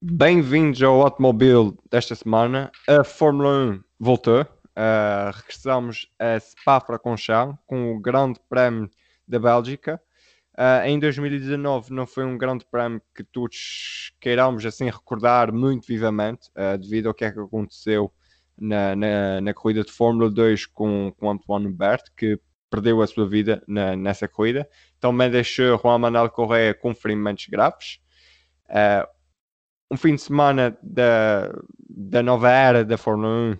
Bem-vindos ao automóvel desta semana. A Fórmula 1 voltou. Uh, regressamos a Spa-Francorchamps com o Grande Prémio da Bélgica. Uh, em 2019 não foi um grande prémio que todos queiramos assim recordar muito vivamente, uh, devido ao que é que aconteceu na, na, na, corrida de Fórmula 2 com, com Antoine Hubert, que perdeu a sua vida na, nessa corrida. Também deixou Juan Manuel Correa com ferimentos graves. Uh, um fim de semana da, da nova era da Fórmula 1,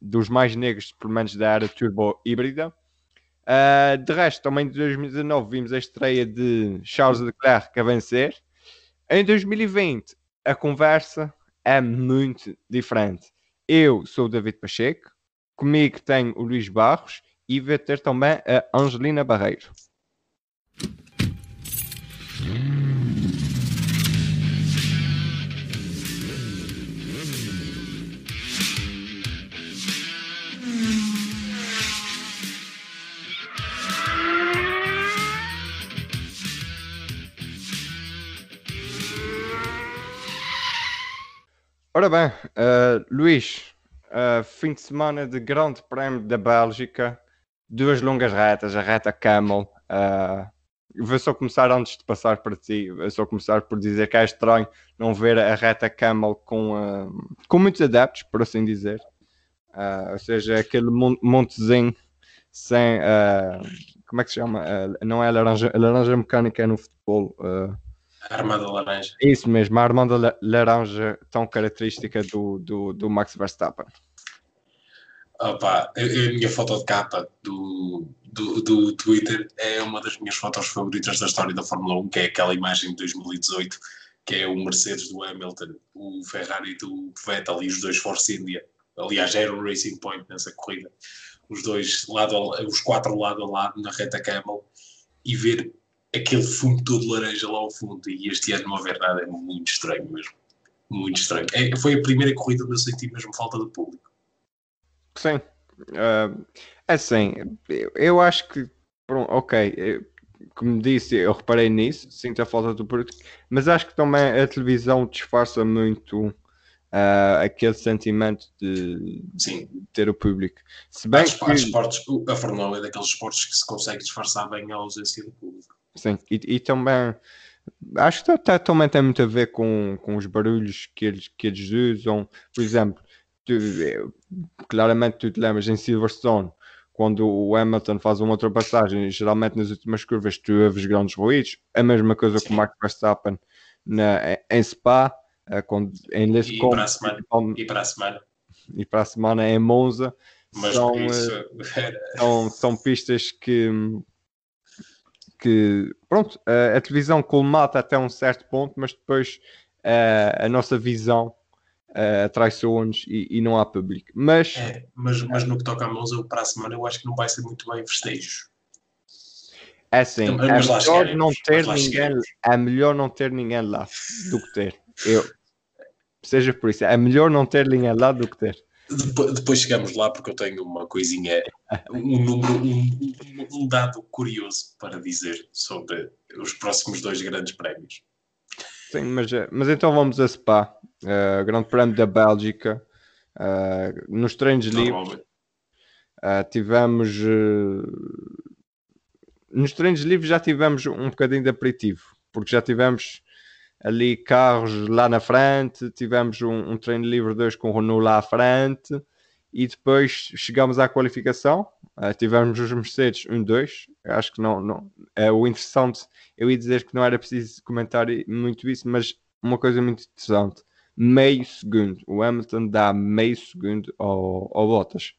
dos mais negros, pelo menos da era turbo híbrida. Uh, de resto, também em 2019 vimos a estreia de Charles Leclerc a vencer. Em 2020, a conversa é muito diferente. Eu sou o David Pacheco, comigo tenho o Luís Barros e vai ter também a Angelina Barreiro. Ora bem, uh, Luís, uh, fim de semana de Grande Prémio da Bélgica, duas longas retas, a reta Camel. Uh, vou só começar antes de passar para ti, vou só começar por dizer que é estranho não ver a reta Camel com, uh, com muitos adeptos, por assim dizer. Uh, ou seja, aquele montezinho sem. como é que se chama? não é laranja, laranja mecânica é no futebol. A armada laranja. Isso mesmo, a armada laranja tão característica do, do, do Max Verstappen. Opa, a, a minha foto de capa do, do, do Twitter é uma das minhas fotos favoritas da história da Fórmula 1, que é aquela imagem de 2018, que é o Mercedes do Hamilton, o Ferrari do Vettel e os dois Force India. Aliás, era o Racing Point nessa corrida. Os dois, lado a, os quatro lado a lado na reta Camel e ver aquele fundo todo laranja lá ao fundo e este ano não haver nada é muito estranho mesmo. Muito estranho. É, foi a primeira corrida onde eu senti mesmo falta de público. Sim. Uh, assim, eu, eu acho que, pronto, ok, eu, como disse, eu reparei nisso, sinto a falta do público, mas acho que também a televisão disfarça muito uh, aquele sentimento de, Sim. ter o público. Se bem que... esportes, a Fórmula 1 é daqueles esportes que se consegue disfarçar bem a ausência do público. Sim, e, e também acho que tá, também tem muito a ver com, com os barulhos que eles, que eles usam. Por exemplo, tu, claramente tu te lembras em Silverstone, quando o Hamilton faz uma ultrapassagem, geralmente nas últimas curvas tu ouves grandes ruídos. A mesma coisa com o Max Verstappen na, em Spa, eh, quando, em Lescom, e, para a semana, e para a semana. E para a semana em Monza. Mas são, eh, são, são pistas que que pronto, a, a televisão colmata até um certo ponto, mas depois a, a nossa visão uh, traiçoa-nos e, e, não há público. Mas, é, mas, mas no que toca a mãos, eu, para a semana eu acho que não vai ser muito bem festejos. É assim, então, é melhor não ter ninguém, é melhor não ter ninguém lá do que ter. Eu, seja por isso, é melhor não ter ninguém lá do que ter. Depois, depois, chegamos lá porque eu tenho uma coisinha, um número, um, um, dado curioso para dizer sobre os próximos dois grandes prémios. Sim, mas, eh, mas então vamos a Spa, uh, Grande Prémio da Bélgica. Uh, nos treinos livres uh, tivemos. nos treinos livres já tivemos um bocadinho de aperitivo, porque já tivemos ali carros lá na frente, tivemos um, um treino livre 2 com o Renault lá à frente e depois chegamos à qualificação, uh, tivemos os Mercedes 1-2, acho que não, não é o interessante, eu ia dizer que não era preciso comentar muito isso, mas uma coisa muito interessante, meio segundo, o Hamilton dá meio segundo ao, ao Bottas.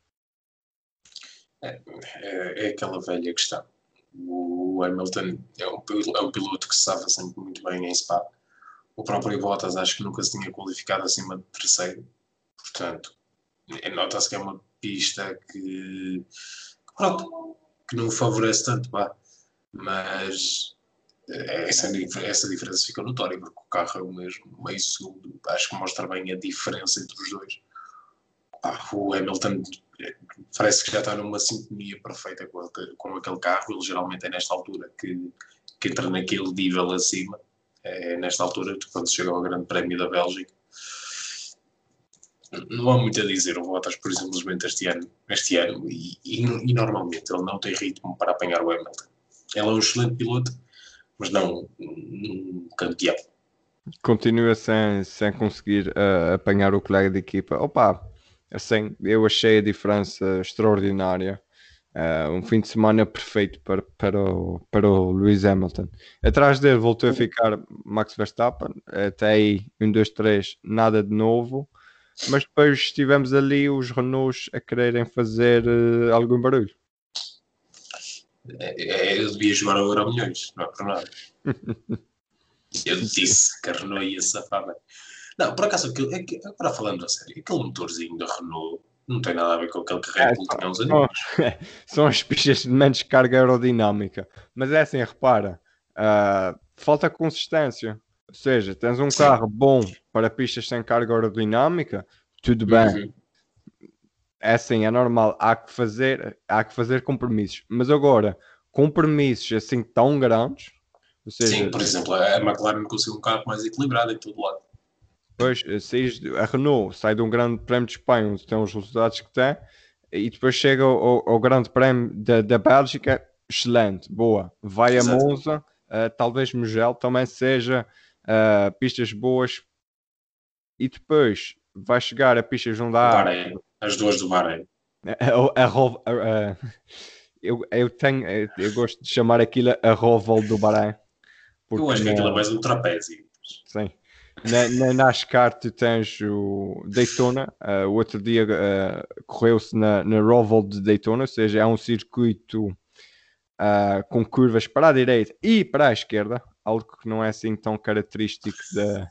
É, é, é aquela velha questão. O Hamilton é um, é um piloto que se sabe sempre muito bem em Spa o próprio Bottas acho que nunca se tinha qualificado acima de terceiro. Portanto, nota-se que é uma pista que, pronto, que não favorece tanto, pá. Mas essa, essa diferença fica notória, porque o carro é o mesmo, meio segundo. Acho que mostra bem a diferença entre os dois. o Hamilton parece que já está numa sintonia perfeita com, com aquele carro. Ele geralmente é nesta altura que, que entra naquele nível acima é, nesta altura, quando chega ao Grande Prémio da Bélgica, não há muito a dizer. O Bottas, por simplesmente este ano, este ano e, e, e, normalmente ele não tem ritmo para apanhar o Hamilton. Ele é um excelente piloto, mas não um campeão. Continua sem, sem conseguir uh, apanhar o colega de equipa. Opa, assim, eu achei a diferença extraordinária. Uh, um fim de semana perfeito para, para, o, para o Lewis Hamilton. Atrás dele voltou a ficar Max Verstappen, até aí 1, 2, 3, nada de novo mas depois tivemos ali os Renaults a quererem fazer uh, algum barulho. É, é, eu devia jogar agora a milhões, não é por nada. eu disse que a Renault ia safar bem. Não, por acaso, aquilo, é agora falando a sério, aquele motorzinho da Renault não tem nada a ver com aquele que Red Bull é, tinha uns anos. São as pistas de menos carga aerodinâmica. Mas é assim, repara, uh, falta consistência. Ou seja, tens um Sim. carro bom para pistas sem carga aerodinâmica, tudo bem. Uhum. É assim, é normal. Há que fazer, há que fazer compromissos. Mas agora, compromissos assim tão grandes. Seja, Sim, por exemplo, a McLaren conseguiu um carro mais equilibrado em todo lado. Pois, a Renault sai de um grande prémio de Espanha, onde tem os resultados que tem, e depois chega ao, ao grande prémio da, da Bélgica, excelente, boa. Vai Exato. a Monza, uh, talvez Mugello também seja uh, pistas boas e depois vai chegar a pistas onde há. Bahrein, as duas do Bahrein. A, a, a, eu, eu tenho, eu gosto de chamar aquilo a Roval do Bahrein. Eu acho que aquilo é mais um trapézio. Sim. Na, na NASCAR tu tens o Daytona, uh, o outro dia uh, correu-se na, na Roval de Daytona, ou seja, é um circuito uh, com curvas para a direita e para a esquerda, algo que não é assim tão característico da,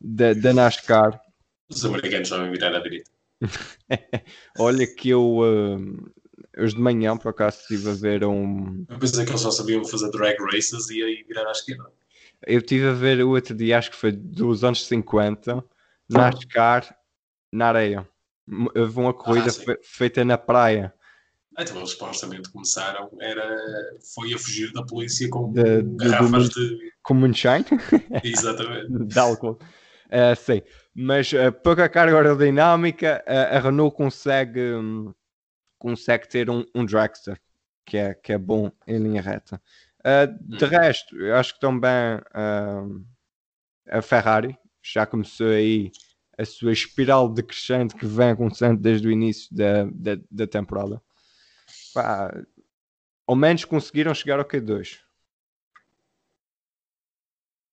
da, da NASCAR. Os americanos sabem virar à direita. Olha que eu hoje de manhã por acaso estive a ver um. Eu pensei que eles só sabiam fazer drag races e aí virar à esquerda. Eu estive a ver o outro dia, acho que foi dos anos 50, NASCAR na areia. Houve uma corrida ah, feita na praia. Então eles supostamente começaram, era, foi a fugir da polícia com de, garrafas de, de... Com moonshine? Exatamente. de álcool. Uh, sim, mas uh, pouca carga aerodinâmica, uh, a Renault consegue, um, consegue ter um, um dragster que é, que é bom em linha reta. Uh, de resto, eu acho que também a Ferrari já começou aí a sua espiral decrescente que vem acontecendo desde o início da, da, da temporada pá, ao menos conseguiram chegar ao Q2.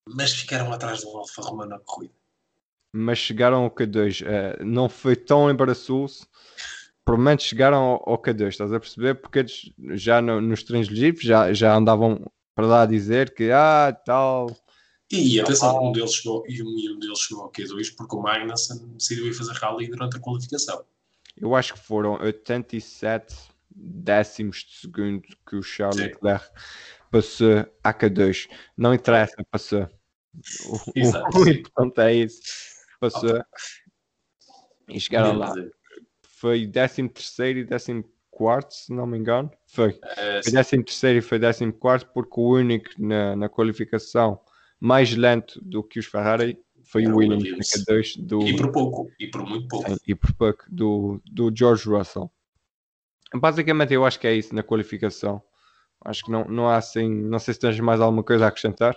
Mas ficaram atrás do Alfa Romeo na corrida. Mas chegaram ao Q2. Uh, eh, não foi tão embaraçoso. Provavelmente chegaram ao, ao, Q2, estás a perceber? Porque eles já no, nos legítimos já, já andavam para lá a dizer que ah, tal. E atenção, um deles chegou, e um, um deles chegou ao Q2 porque o Magnussen decidiu ir fazer rally durante a qualificação. Eu acho que foram 87 décimos de segundo que o Charles Sim. Leclerc passou a K2. Não interessa, passou. O, o, o importante é isso. Passou. Okay. E chegaram lá. Foi 13 terceiro e 14 quarto, se não me engano. Foi. É, foi 13 terceiro e foi 14 quarto, porque o único na, na qualificação mais lento do que os Ferrari foi o Williams, Williams. K2 do... E por pouco, e por muito pouco. e por pouco, do, do George Russell. Basicamente, eu acho que é isso na qualificação. Acho que não, não há assim. Não sei se tens mais alguma coisa a acrescentar.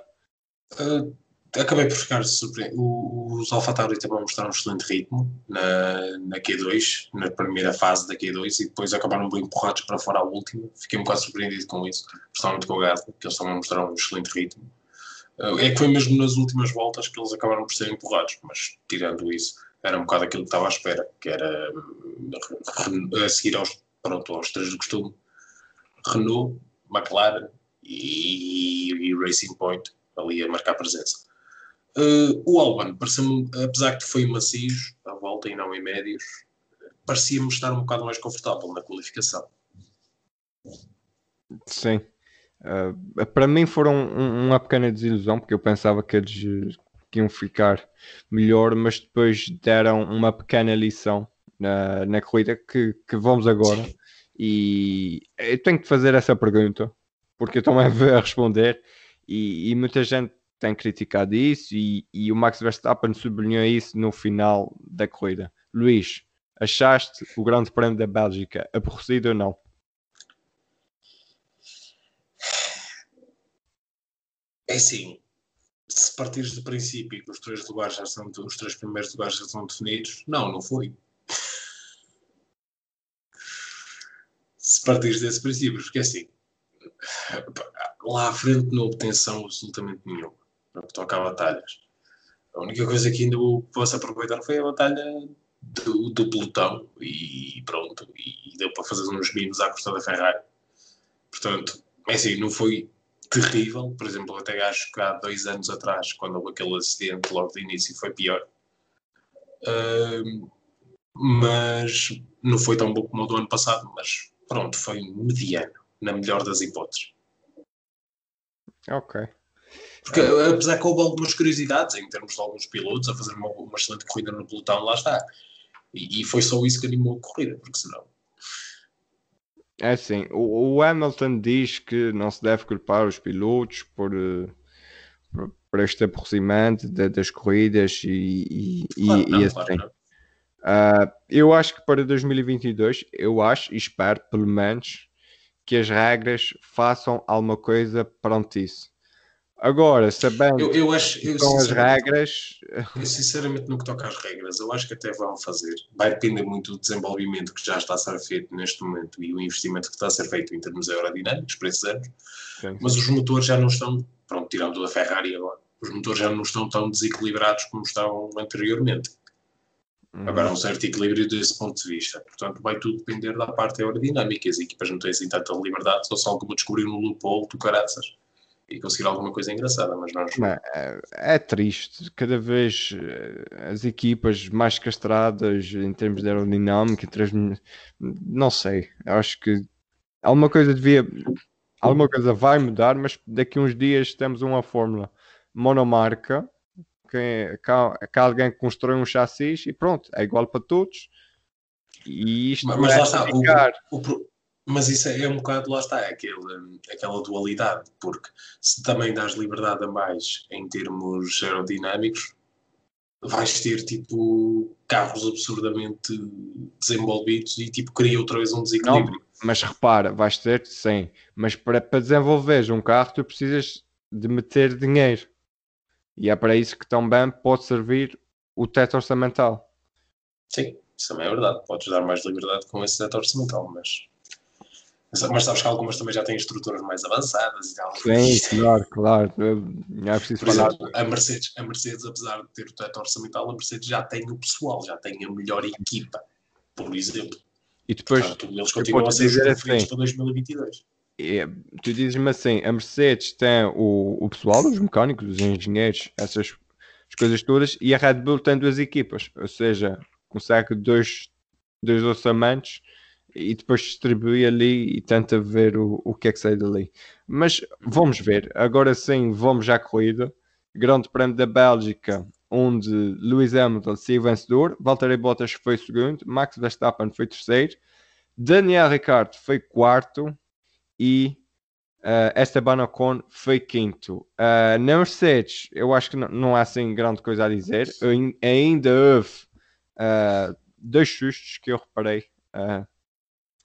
Uh, acabei por ficar surpreendido. Os AlphaTauri também mostraram um excelente ritmo na, na Q2, na primeira fase da Q2, e depois acabaram bem empurrados para fora a última. Fiquei um bocado surpreendido com isso, principalmente com o que eles também mostraram um excelente ritmo. Uh, é que foi mesmo nas últimas voltas que eles acabaram por ser empurrados, mas tirando isso, era um bocado aquilo que estava à espera, que era hum, a seguir aos pronto, aos três do costume, Renault, McLaren e, e Racing Point ali a marcar presença. Uh, o pareceu apesar que foi macio a volta e não em médios, parecia-me estar um bocado mais confortável na qualificação. Sim. Uh, para mim foram um, uma pequena desilusão, porque eu pensava que eles iam ficar melhor, mas depois deram uma pequena lição na, na corrida que, que vamos agora. Sim. E eu tenho que fazer essa pergunta, porque eu também vou responder. E, e, muita gente tem criticado isso, e, e o Max Verstappen sublinhou isso no final da corrida. Luís, achaste o Grande Prémio da Bélgica aborrecido ou não? É assim, se partires do princípio que os três lugares já são os três primeiros lugares já são definidos, não, não foi. Se partires desse princípio, porque é assim, lá à frente não obtenção absolutamente nenhuma no que toca a batalhas. A única coisa que ainda posso aproveitar foi a batalha do, do pelotão e pronto, e, deu para fazer uns mimos à custa da Ferrari. Portanto, é assim, não foi terrível. Por exemplo, até acho que há dois anos atrás, quando houve aquele acidente logo de início, foi pior. Uh, mas não foi tão bom como o do ano passado, mas pronto, foi mediano, na melhor das hipóteses. Ok. Porque apesar que houve algumas curiosidades em termos de alguns pilotos a fazer uma, uma excelente corrida no pelotão, lá está. E, e, foi só isso que animou a corrida, porque senão. É assim, o, o, Hamilton diz que não se deve culpar os pilotos por, uh, por, por este aproximamento de, das corridas e, e, claro, e, não, e assim. Claro, uh, eu acho que para 2022, eu acho e espero, pelo menos, que as regras façam alguma coisa perante isso. Agora, sabendo eu, eu acho, eu, com as regras. Eu, sinceramente, no que toca às regras, eu acho que até vão fazer. Vai depender muito do desenvolvimento que já está a ser feito neste momento e o investimento que está a ser feito em termos aerodinâmicos para esses anos. Sim. Mas os motores já não estão, pronto, tirando da Ferrari agora, os motores já não estão tão desequilibrados como estavam anteriormente. Uhum. Agora há um certo equilíbrio desse ponto de vista. Portanto, vai tudo depender da parte aerodinâmica. As equipas não têm assim tanta liberdade, só se alguma descobrir um loophole do caraças e conseguir alguma coisa engraçada, mas nós... É, é, triste, cada vez eh, as equipas mais castradas em termos de aerodinâmica, termos, não sei, acho que alguma coisa devia, alguma coisa vai mudar, mas daqui a uns dias temos uma fórmula monomarca, que, que, que alguém constrói um chassi e pronto, é igual para todos, e isto mas, mas lá está, o, o, mas isso é, é um bocado, lá está, é aquele, aquela dualidade, porque se também dás liberdade a mais em termos aerodinâmicos, vais ter tipo carros absurdamente desenvolvidos e tipo cria outra vez um desequilíbrio. Não, mas repara, vais ter sim, mas para, para desenvolver um carro tu precisas de meter dinheiro e é para isso que também pode servir o teto orçamental. Sim, isso também é verdade. Podes dar mais liberdade com esse teto orçamental, mas mas sabes que algumas também já têm estruturas mais avançadas e tal. Sim, claro, claro. É preciso Por. Exemplo, a Mercedes, a Mercedes, apesar de ter o teto orçamental, a Mercedes já tem o pessoal, já tem a melhor equipa, por exemplo. E depois, Portanto, eles continuam a ser assim, para 2022. É, tu dizes-me assim, a Mercedes tem o, o pessoal, os mecânicos, os engenheiros, essas coisas todas, e a Red Bull tem duas equipas, ou seja, consegue dois, dois orçamentos e depois distribui ali e tenta ver o, o que é que sai dali. Mas vamos ver, agora sim, vamos à corrida. Grande Prémio da Bélgica, onde Lewis Hamilton se vencedor, Valtteri Bottas foi segundo, Max Verstappen foi terceiro, Daniel Ricciardo foi quarto e uh, Esteban Ocon foi quinto. Uh, na Mercedes, eu acho que não, não, há assim grande coisa a dizer. ainda houve uh, dois sustos que eu reparei. Uh,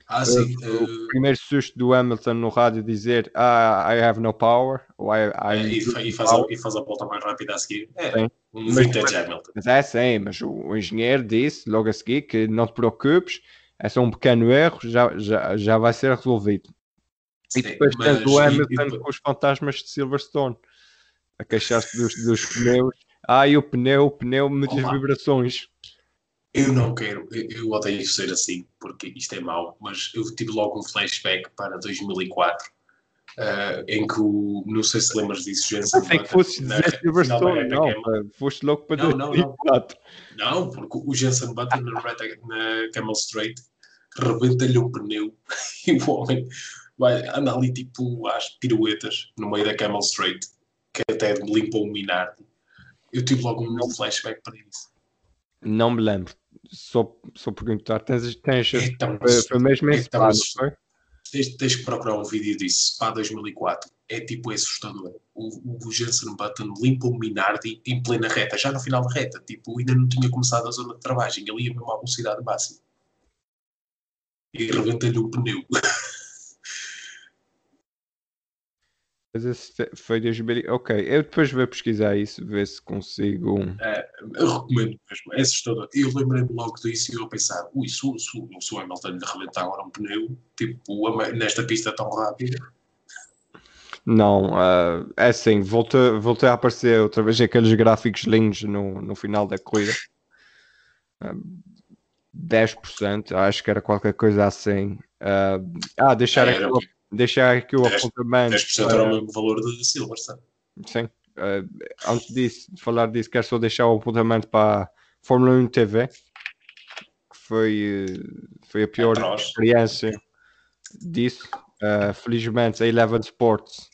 ah, sim. Uh, o primeiro susto do Hamilton no rádio dizer ah, I have no power. Ou I, I é, e, e, faz a, e, faz a, volta mais rápida a seguir. É, sim. um vintage Hamilton. Mas é sim, mas o, o, engenheiro disse logo a seguir que não te preocupes, é só um pequeno erro, já, já, já vai ser resolvido. Sim, e depois tens o Hamilton e, com os fantasmas de Silverstone a queixar-se dos, dos pneus. Ah, e o pneu, o pneu, muitas vibrações. Eu não quero, eu, odeio ser assim, porque isto é mau, mas eu tive logo um flashback para 2004, uh, eh, em que o, não sei se lembras disso, Jensen Button. que fosse dizer Silverstone, não, não foste logo para não, 2004. Não, não, porque o Jensen Button na, na Camel Straight rebenta-lhe um pneu e o homem vai andar ali tipo às piruetas no meio da Camel Straight, que até limpou o Minardi. Eu tive logo um flashback para isso. Não me lembro só, só perguntar, tens, tens então, foi, foi mesmo esse então, plano, foi? tens, tens que procurar um vídeo disso, Spa 2004. É tipo é assustador. O, o Jensen Button limpa o Minardi em plena reta, já no final da reta. Tipo, ainda não tinha começado a zona de travagem, ele ia mesmo à velocidade máxima. E rebenta-lhe o pneu. Mas esse foi 2000. Ok, eu depois vou pesquisar isso, ver se consigo. É, eu recomendo mesmo, é assustador. Eu lembrei-me logo disso e eu a pensar, ui, se, o- se, o- se o Hamilton lhe rebentar agora um pneu, tipo, nesta pista tão rápida, Não, ah, é assim, voltou, voltou a aparecer outra vez aqueles gráficos lindos no, no final da corrida. Ah, 10%, acho que era qualquer coisa assim. Ah, ah, deixar, aqui, era, o- deixar aqui o 10 apontamento. 10% era o mesmo valor de Silverstone. Sim. Eh, antes disso, de falar disso, quero só deixar o apontamento para a Fórmula 1 TV, que foi, eh, foi a pior Atroz. experiência disso. Eh, felizmente, a Eleven Sports,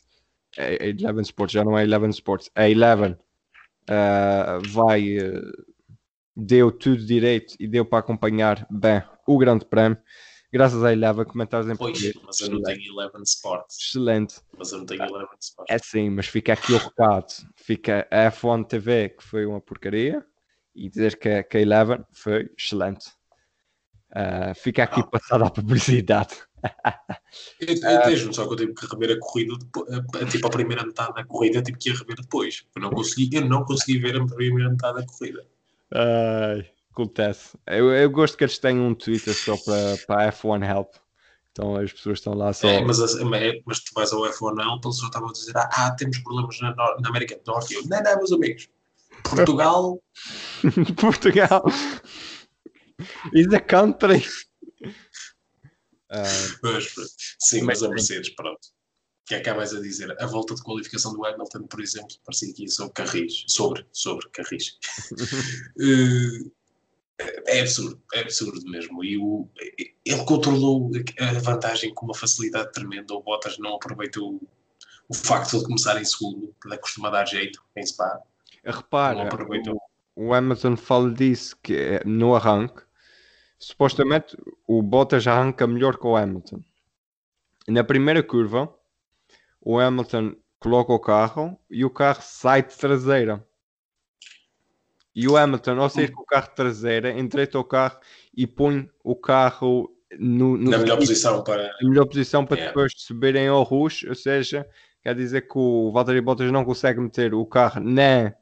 a Eleven Sports já não é Eleven Sports, a Eleven eh, vai, deu tudo direito e deu para acompanhar bem o Grande Prémio. Graças à Eleven, comentários em Pois, português. mas eu não tenho Eleven Sports. Excelente. Mas eu não tenho Eleven Sports. É sim, mas fica aqui o recado. Fica a F1 TV, que foi uma porcaria, e dizer que, a- que a Eleven foi excelente. Ah, fica aqui Ah. passada a publicidade. Eu, eu vejo só que eu tive que rever a corrida, depo- a- a- tipo a primeira metade da corrida, tive que ir rever depois. Eu não consegui, eu não consegui ver a primeira metade da corrida. Ai, acontece. Eu, eu gosto que eles tenham um Twitter só para, para a F1 Help. Então as pessoas estão lá só. É, mas, mas tu vais ao F1 Help, eles já estavam a dizer: ah, ah, temos problemas na, na América do Norte. Eu, não, não, meus amigos. Portugal, Portugal is a country. Mas, sim, Mas a. Mercedes, pronto. O que é que há mais a dizer? A volta de qualificação do Hamilton, por exemplo, parecia aqui sobre Carris. Sobre, sobre Carris. Eh, é absurdo, é absurdo mesmo. E o, ele controlou a vantagem com uma facilidade tremenda. O Bottas não aproveitou o facto de ele começar em segundo, que lhe costuma dar jeito em Spa. Não repara, aproveitou. o, o Amazon fala disso que é no arranque. Supostamente o Bottas arranca melhor que o Hamilton. Na primeira curva, o Hamilton coloca o carro e o carro sai de traseira. E o Hamilton, ao sair com o carro de traseira, endireita o carro e põe o carro no, no Na melhor posição para. na melhor posição para Yeah. depois subirem ao rush, ou seja, quer dizer que o Valtteri Bottas não consegue meter o carro nem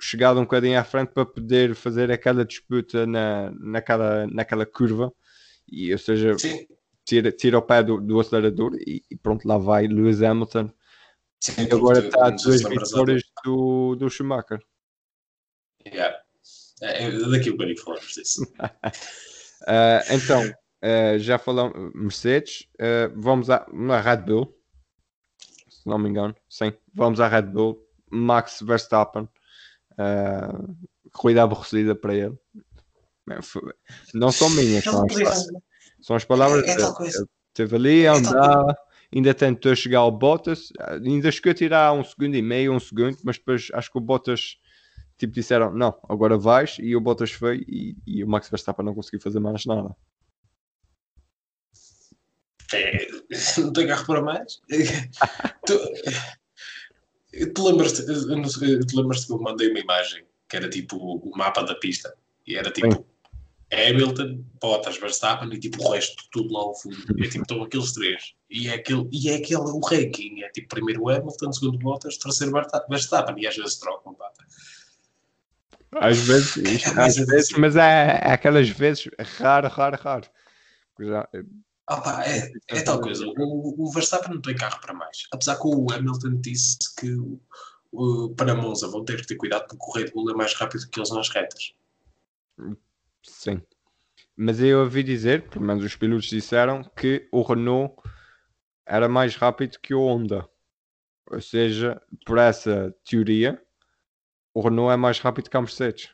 chegado um bocadinho à frente para poder fazer aquela disputa na, naquela, naquela curva, e, ou seja, Sim, tira, tira o pé do, do acelerador e, e pronto, lá vai Lewis Hamilton. sim, E agora está a duas vitórias do, do Schumacher. É, é, daqui a bocadinho falamos disso. Ah, então, ah, já falamos Mercedes, ah, vamos à, à Red Bull, se não me engano, sim, vamos à Red Bull, Max Verstappen, corrida aborrecida para ele. Não são minhas, são as, são as palavras É- é dele. Ele Esteve ali a É andar, ainda tentou chegar ao Bottas, ainda chegou a tirar um segundo e meio, um segundo, mas depois acho que o Bottas tipo disseram não, agora vais, e o Bottas foi e, e o Max Verstappen não conseguiu fazer mais nada. É, não tenho carro para mais. tu, tu lembras-te lembras-te que eu mandei uma imagem que era tipo o mapa da pista e era tipo Hamilton, Bottas, Verstappen e tipo o resto tudo lá ao fundo. É tipo, estão aqueles três. E é aquele, e é aquele o ranking. É tipo primeiro Hamilton, segundo Bottas, terceiro Versta- Verstappen. E às vezes trocam, pá. Às vezes, isto- É, às é vezes mas é, é aquelas vezes raro, raro, raro. Já, Ah, pá, é, é tal coisa. O, o Verstappen não tem carro para mais. Apesar que o Hamilton disse que o, para Monza vão ter que ter cuidado porque o Red Bull é mais rápido que eles nas retas. sim. Mas eu ouvi dizer, pelo menos os pilotos disseram, que o Renault era mais rápido que o Honda. Ou seja, por essa teoria, o Renault é mais rápido que a Mercedes.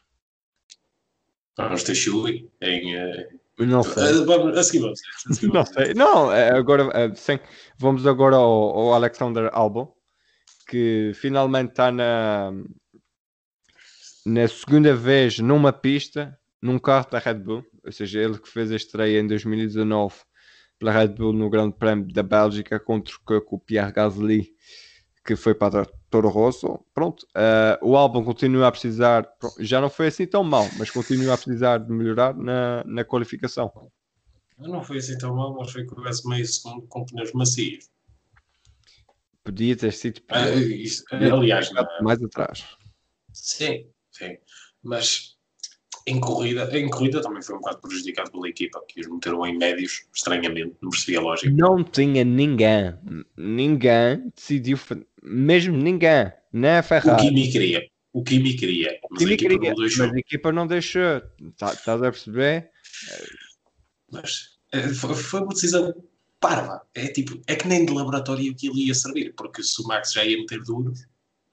Vamos ter Chile em. eh, Não sei. eh, vamos, a seguir vamos ver, a seguir Não vamos sei. Não, é, agora é, sim. Vamos agora ao, ao Alexander Albon, que finalmente está na, na segunda vez numa pista, num carro da Red Bull. Ou seja, ele que fez a estreia em 2019 pela Red Bull no Grande Prémio da Bélgica contra o Pierre Gasly que foi para Toro Rosso. Pronto, uh, o álbum continua a precisar, já não foi assim tão mal, mas continua a precisar de melhorar na, na qualificação. Não foi assim tão mal, mas foi que houvesse meio segundo com pneus macios. Podia ter sido. Ah, isso, aliás, mais atrás. Sim, sim. Mas em corrida, em corrida também foi um bocado prejudicado pela equipa, que os meteram em médios, estranhamente, não percebi a lógica. Não tinha ninguém, ninguém decidiu, mesmo ninguém, nem a Ferrari. O Kimi queria, o Kimi queria, mas, Kimi a, equipa queria, mas a equipa não deixou, tá, estás a perceber? Mas eh, foi, foi uma decisão parva, é tipo, é que nem de laboratório aquilo ia servir, porque se o Max já ia meter duro,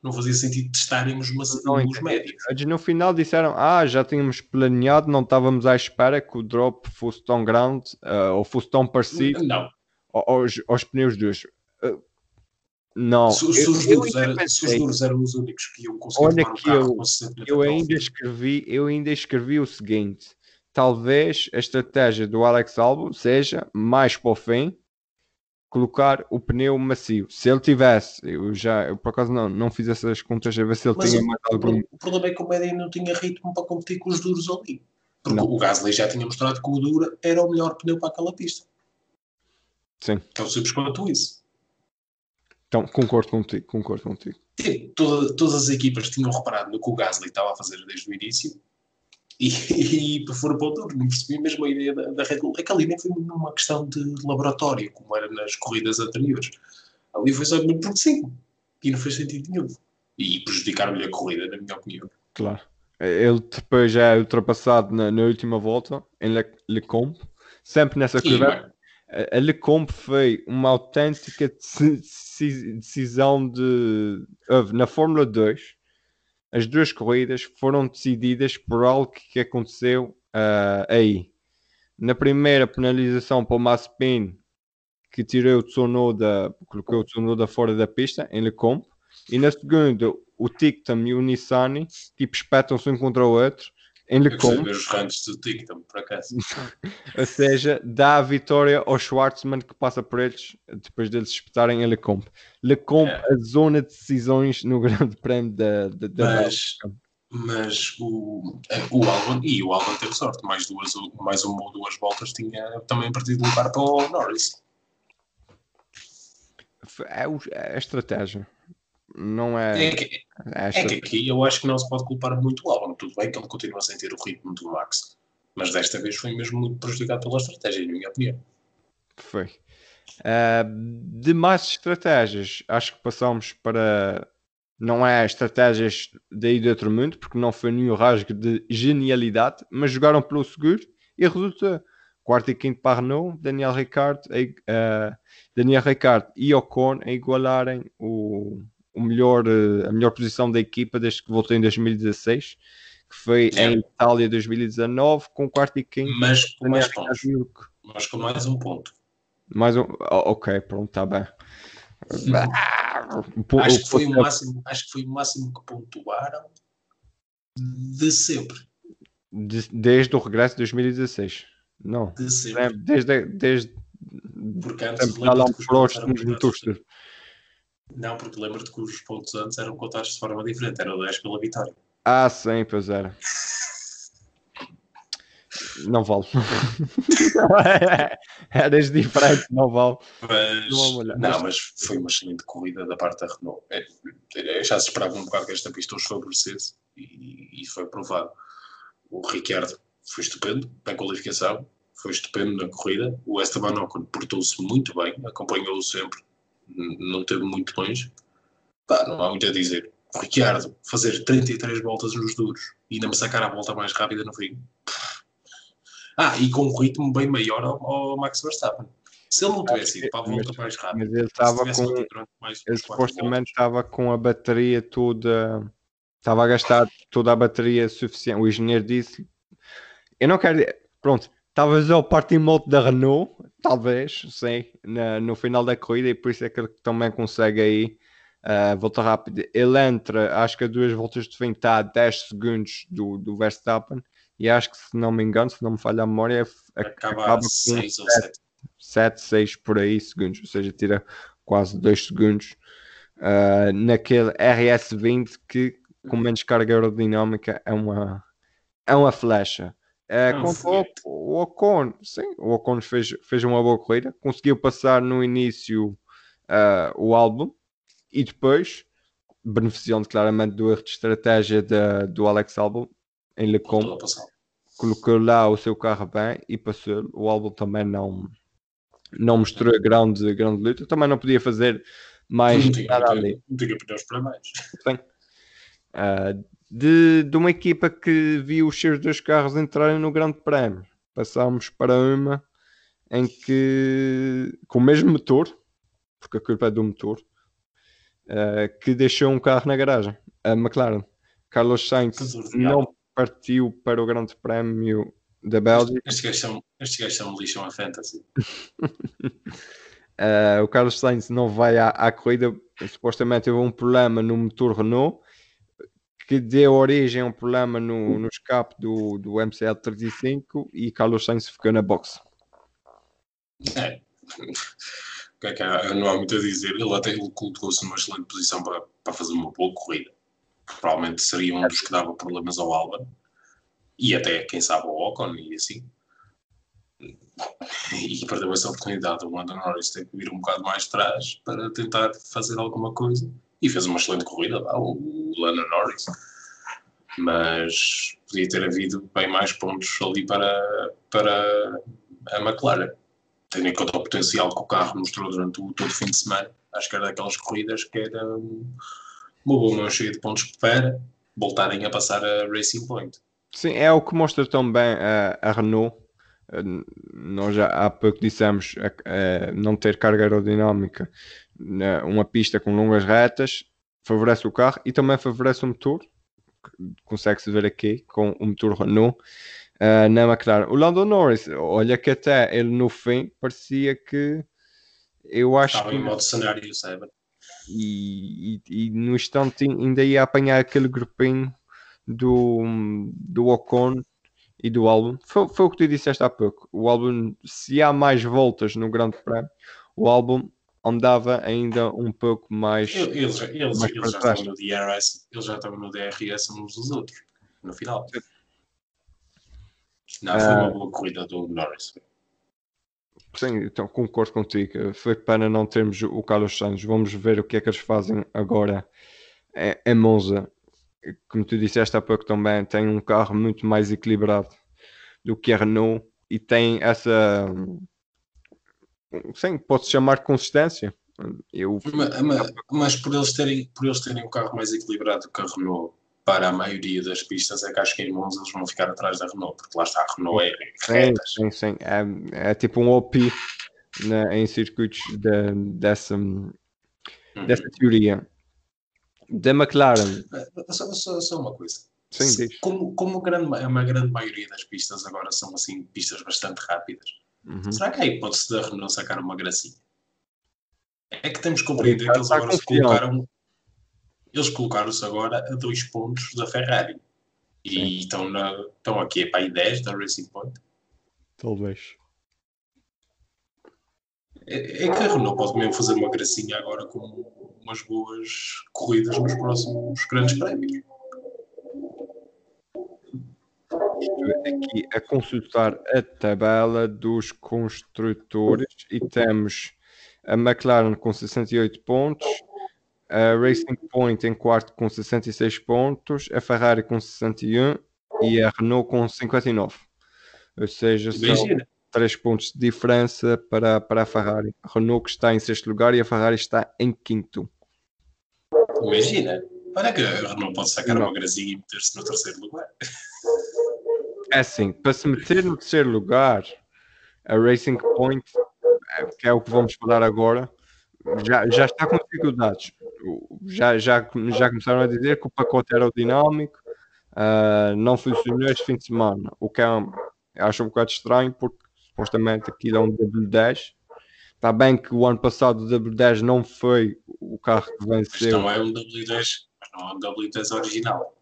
não fazia sentido testarem os, não, os médicos. Eles no final disseram, ah, já tínhamos planeado, não estávamos à espera que o drop fosse tão grande uh, ou fosse tão parecido não. aos, aos pneus duros. Uh, não. Se, se, os duros era, se, os duros eram os únicos que iam conseguir Olha que eu, eu ainda escrevi, eu ainda escrevi o seguinte, talvez a estratégia do Alex Albon seja mais para o fim colocar o pneu macio. Se ele tivesse, eu já, eu por acaso não, não fiz essas contas a ver se ele Mas tinha o, mais algum. O problema é que o Média não tinha ritmo para competir com os duros ali. Porque não. o Gasly já tinha mostrado que o dura era o melhor pneu para aquela pista. Sim. Tão simples quanto isso. Então, concordo contigo, concordo contigo. Sim, toda, todas as equipas tinham reparado no que o Gasly estava a fazer desde o início e, e foram para o tour. Não percebi mesmo a ideia da, da Red Bull. É que ali nem foi uma questão de laboratório, como era nas corridas anteriores. Ali foi só porque sim. E não fez sentido nenhum. E prejudicaram-lhe a corrida, na minha opinião. Claro. Ele depois já é ultrapassado na, na última volta, em Le, Lecombe. Sempre nessa curva. A Lecombe foi uma autêntica decisão de. Na Fórmula 2 as duas corridas foram decididas por algo que aconteceu uh, aí. Na primeira penalização para o Maspin, que tirou o Tsunoda, colocou o Tsunoda fora da pista, em Lecombe. E na segunda, o Tictam e o Nissani, tipo, espetam-se um contra o outro em Lecombe. ver os ranks do Tictam, por acaso. Ou seja, dá a vitória ao Schwartzman que passa por eles depois deles espetarem em Lecombe. Lecombe, é. a zona de decisões no Grande Prémio da, da, da mas, mas o, é, o Albon, e o Albon teve sorte, mais, duas, mais uma ou duas voltas tinha também partido lugar para o Norris. É, é a estratégia. Não é. É que, é que aqui eu acho que não se pode culpar muito o Albon. Tudo bem que ele continua a sentir o ritmo do Max, mas desta vez foi mesmo muito prejudicado pela estratégia, na minha opinião. Foi. Uh, de mais estratégias, acho que passamos para. Não é estratégias daí de outro mundo, porque não foi nenhum rasgo de genialidade, mas jogaram pelo seguro e resultou. Quarto e quinto para Renault, Daniel Ricciardo, uh, Daniel Ricciardo e Ocon a igualarem o, o melhor, eh, a melhor posição da equipa desde que voltou em 2016, que foi é. em Itália 2019, com quarto e quinto. Mas com mais pontos. Mas com mais um ponto. Mais um. Oh, ok, pronto, está bem. acho, que foi o máximo, acho que foi o máximo que pontuaram de sempre. De, desde o regresso de 2016. Não. De sempre. Desde, desde, Porque antes lá nos não, porque lembro-te que os pontos antes eram contados de forma diferente, era 10 pela vitória. Ah, sim, pois era. Não vale. Eras diferente, não vale. Mas, não, não, mas foi uma excelente corrida da parte da Renault. É, é, já se esperava um bocado que esta pista os favorecesse e, e foi provado. O Ricciardo foi estupendo na qualificação, foi estupendo na corrida. O Esteban Ocon portou-se muito bem, acompanhou-o sempre não teve muito longe. Pá, não há muito a dizer. Ricciardo fazer 33 voltas nos duros e ainda me sacar a volta mais rápida no fim. Ah, e com um ritmo bem maior ao, ao Max Verstappen. Se ele não tivesse ido para a volta mais rápida, mas ele estava com. Mais, ele supostamente estava com a bateria toda. Estava a gastar toda a bateria suficiente. O engenheiro disse. Eu não quero. Pronto, talvez é o party mode da Renault, talvez, sim, na, no final da corrida, e por isso é que ele também consegue aí uh, volta rápida. Ele entra, acho que a duas voltas de fim está a 10 segundos do, do Verstappen, e acho que se não me engano, se não me falha a memória, acaba, acaba com 6 ou 7. 7, 6 por aí segundos, ou seja, tira quase 2 segundos uh, naquele RS20 que com menos carga aerodinâmica é uma, é uma flecha. É, o, o Ocon, sim, o Ocon fez, fez uma boa corrida, conseguiu passar no início uh, o álbum e depois, beneficiando claramente do erro de estratégia de, do Alex Albon em Lecombe, colocou lá o seu carro bem e passou. O álbum também não, não mostrou grande, grande luta, também não podia fazer mais não tinha, nada ali. Não tinha pneus para mais. Sim. Uh, de, de uma equipa que viu os seus dois carros entrarem no Grande Prémio. Passámos para uma em que, com o mesmo motor, porque a culpa é do motor, uh, que deixou um carro na garagem, a McLaren. Carlos Sainz não partiu para o Grande Prémio da Bélgica. Estes gajos são, estes gajos são lixam a fantasy. uh, o Carlos Sainz não vai à, à corrida, supostamente teve um problema no motor Renault que deu origem a um problema no, no escape do, do MCL35 e Carlos Sainz ficou na box. É. É há? Não há muito a dizer. Ele até colocou-se numa excelente posição para, para fazer uma boa corrida. Provavelmente seria um dos que dava problemas ao Alba e até, quem sabe, ao Ocon e assim. E perdeu essa oportunidade. O Lando Norris tem que vir um bocado mais atrás para tentar fazer alguma coisa e fez uma excelente corrida lá, o Lando Norris. Mas podia ter havido bem mais pontos ali para, para a McLaren. Tendo em conta o potencial que o carro mostrou durante o, todo o fim de semana, acho que era daquelas corridas que era uma boa cheia de pontos para voltarem a passar a Racing Point. Sim, é o que mostra também a, a Renault. Nós já há pouco dissemos a, a não ter carga aerodinâmica uma pista com longas retas favorece o carro e também favorece o motor. Consegue-se ver aqui com o motor Renault uh, na McLaren. O Lando Norris, olha que até ele no fim parecia que eu acho Estava que. em modo cenário, sabe? E, e, e, no instante ainda ia apanhar aquele grupinho do, do Ocon e do álbum. Foi, foi o que tu disseste há pouco. O álbum, se há mais voltas no Grande Prémio, o álbum andava ainda um pouco mais. Eles, eles, mais eles já estavam no DRS, eles já estavam no DRS uns dos outros, no final. Não, foi uma ah. boa corrida do Norris. Sim, então concordo contigo. Foi pena não termos o Carlos Sainz. Vamos ver o que é que eles fazem agora em Monza. Como tu disseste há pouco também, tem um carro muito mais equilibrado do que a Renault e tem essa sim, pode-se chamar consistência. Eu... Mas, mas, por, eles terem, por eles terem um carro mais equilibrado que a Renault para a maioria das pistas, é que acho que em Monza eles vão ficar atrás da Renault, porque lá está a Renault é retas. Sim, sim, é, é tipo um OP né, em circuitos de, dessa, uhum. dessa teoria. Da McLaren. Só, só, só uma coisa. Sim, como, como grande, uma grande maioria das pistas agora são assim pistas bastante rápidas, Uhum. Será que a hipótese da Renault sacar uma gracinha? É que temos que compreender que eles agora se colocaram. Eles colocaram-se agora a dois pontos da Ferrari. E estão, na, estão aqui para aí 10 da Racing Point. Talvez. É, é, que a Renault pode mesmo fazer uma gracinha agora com umas boas corridas nos próximos grandes prémios aqui a consultar a tabela dos construtores e temos a McLaren com 68 pontos, a Racing Point em quarto com 66 pontos, a Ferrari com 61 e a Renault com 59. Ou seja, são Imagina. 3 pontos de diferença para, para a Ferrari. A Renault que está em sexto lugar e a Ferrari está em quinto. Imagina. Olha que a Renault pode sacar Não. uma grazinha e meter-se no terceiro lugar. É assim, para se meter no terceiro lugar, a Racing Point, que é o que vamos falar agora, já, já está com dificuldades. Já, já, já começaram a dizer que o pacote aerodinâmico uh, não funcionou este fim de semana, o que é, acho um bocado estranho, porque supostamente aquilo é um W10. Está bem que o ano passado o W10 não foi o carro que venceu. Não é um W10, mas não é um W10 original.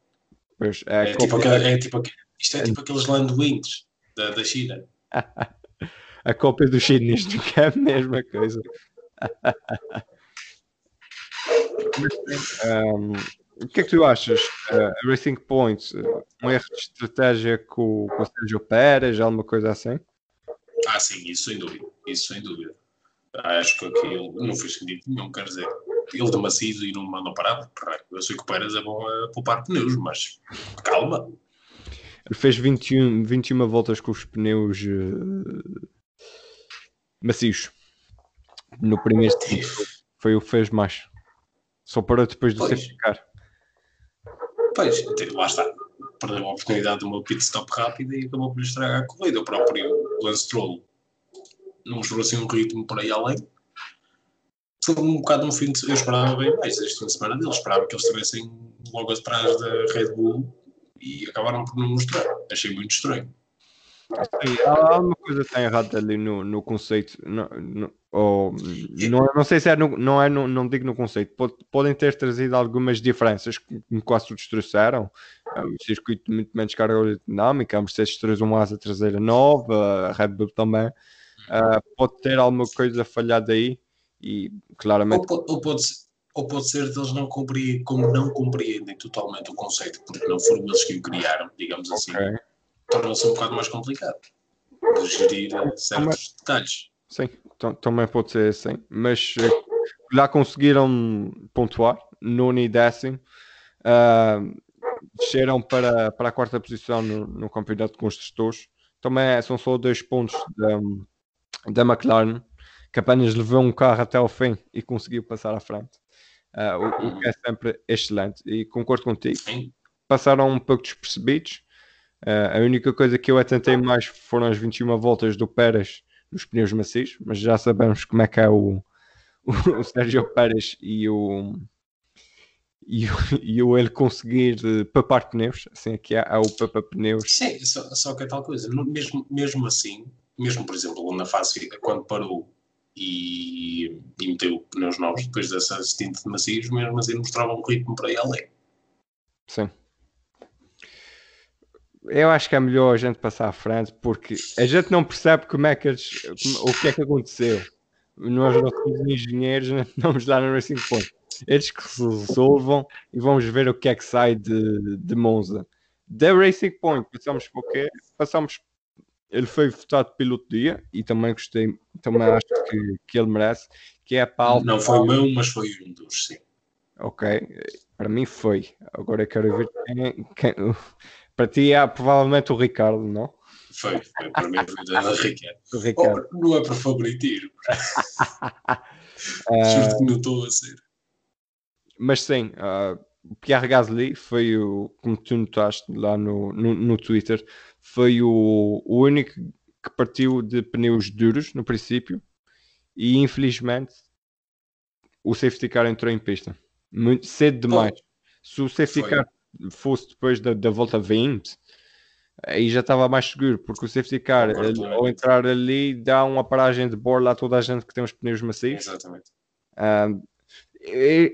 Pois é, é, tipo, aquele, é tipo isto é tipo aqueles Landwings da, da China. a cópia do que é a mesma coisa. um, o que é que tu achas? Uh, Racing Point, um erro de estratégia com, com o Sérgio Pérez, alguma coisa assim? Ah, sim, isso sem dúvida. Isso sem dúvida. Acho que aquilo não fez sentido nenhum, quer dizer, ele de macio e não manda parar, eu sei que o Pérez é bom a poupar pneus, mas calma. Fez 21, 21 voltas com os pneus uh, macios. No primeiro foi o que fez mais. Só parou depois de pois. safety car. Pois, lá está. Perdeu a oportunidade de uma pit stop rápida e acabou por estragar a corrida. O próprio Lance Stroll não mostrou assim um ritmo por aí além. Foi um bocado no fim de Eu esperava bem mais este fim de semana deles. Esperava que eles estivessem logo atrás da Red Bull e acabaram por não mostrar. Achei muito estranho. Sim, há alguma coisa que está errada ali no, no conceito. No, no, ou, não, não sei se é, no, não, é no, não digo no conceito. podem ter trazido algumas diferenças, como quase todos trouxeram. É um circuito muito menos carga aerodinâmica, a Mercedes traz uma asa traseira nova, a Red Bull também. Uh, pode ter alguma coisa falhada aí e claramente. Ou, ou, pode, ou pode ser que eles não compreendem, como não compreendem totalmente o conceito, porque não foram eles que o criaram, digamos assim. Okay torna-se um bocado mais complicado de gerir certos também, detalhes. Sim, também pode ser assim, mas já conseguiram pontuar, nono e décimo, uh, desceram para, para a quarta posição no, no campeonato de construtores. Também é, são só dois pontos da, da McLaren, que apenas levou um carro até ao fim e conseguiu passar à frente. Uh, o, o, que é sempre excelente. E concordo contigo. Sim. Passaram um pouco despercebidos, Uh, a única coisa que eu atentei mais foram as 21 voltas do Pérez nos pneus macios, mas já sabemos como é que é o, o, o Sérgio Pérez e o, e, e o ele conseguir uh, papar pneus, assim aqui é, é o papa pneus. Sim, só, só que é tal coisa, mesmo, mesmo assim, mesmo por exemplo na fase quando parou e, e meteu pneus novos depois dessa assistente de macios, mesmo assim mostrava um ritmo para ele. Sim eu acho que é melhor a gente passar à frente porque a gente não percebe como é que eles, o que é que aconteceu. Nós não somos engenheiros, não estamos lá no Racing Point. Eles que se resolvam e vamos ver o que é que sai de, de Monza. Da Racing Point, passamos por quê? Passamos. Ele foi votado piloto do dia e também gostei, também acho que, que ele merece. Que é a Não foi meu, mas foi um dos, sim. Ok, para mim foi. Agora eu quero ver quem, quem, para ti é provavelmente o Ricardo, não? Foi, foi para mim foi o Ricardo. O Ricardo. Oh, não é para favoritir. Juro que não estou a ser. Mas sim, uh, o Pierre Gasly foi o, como tu notaste lá no, no, no Twitter, foi o, o único que partiu de pneus duros no princípio e infelizmente o safety car entrou em pista muito cedo demais. Oh, Se o safety foi. car fosse depois da, da volta 20, aí já estava mais seguro, porque o safety car, ao entrar ali, dá uma paragem de borla a toda a gente que tem os pneus macios. Exatamente. Uh,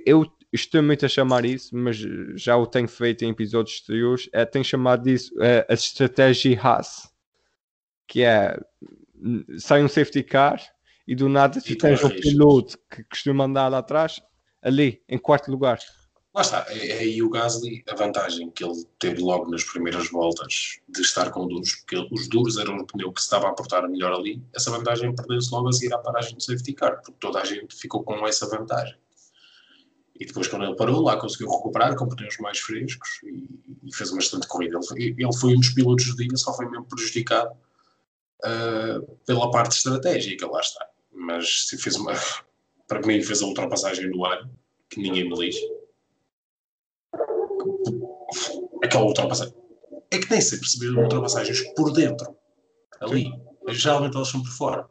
eu, estou muito a chamar isso, mas já o tenho feito em episódios exteriores. É, tenho chamado disso é, a estratégia Haas, que é sai um safety car e do nada tu tens um piloto que costuma andar lá atrás, ali em quarto lugar. Lá está, é, é aí o Gasly, a vantagem que ele teve logo nas primeiras voltas de estar com duros, porque os duros eram o pneu que se estava a portar melhor ali, essa vantagem perdeu-se logo a seguir à paragem do safety car, porque toda a gente ficou com essa vantagem. E depois, quando ele parou, lá conseguiu recuperar com pneus mais frescos e, e fez uma excelente corrida. Ele foi, ele foi um dos pilotos do dia, só foi mesmo prejudicado uh, pela parte estratégica, lá está. Mas se fez uma, para mim, fez a ultrapassagem no ano, que ninguém me lixa aquela ultrapassagem. É que nem sempre se vê ultrapassagens por dentro. Ali. Geralmente elas são por fora.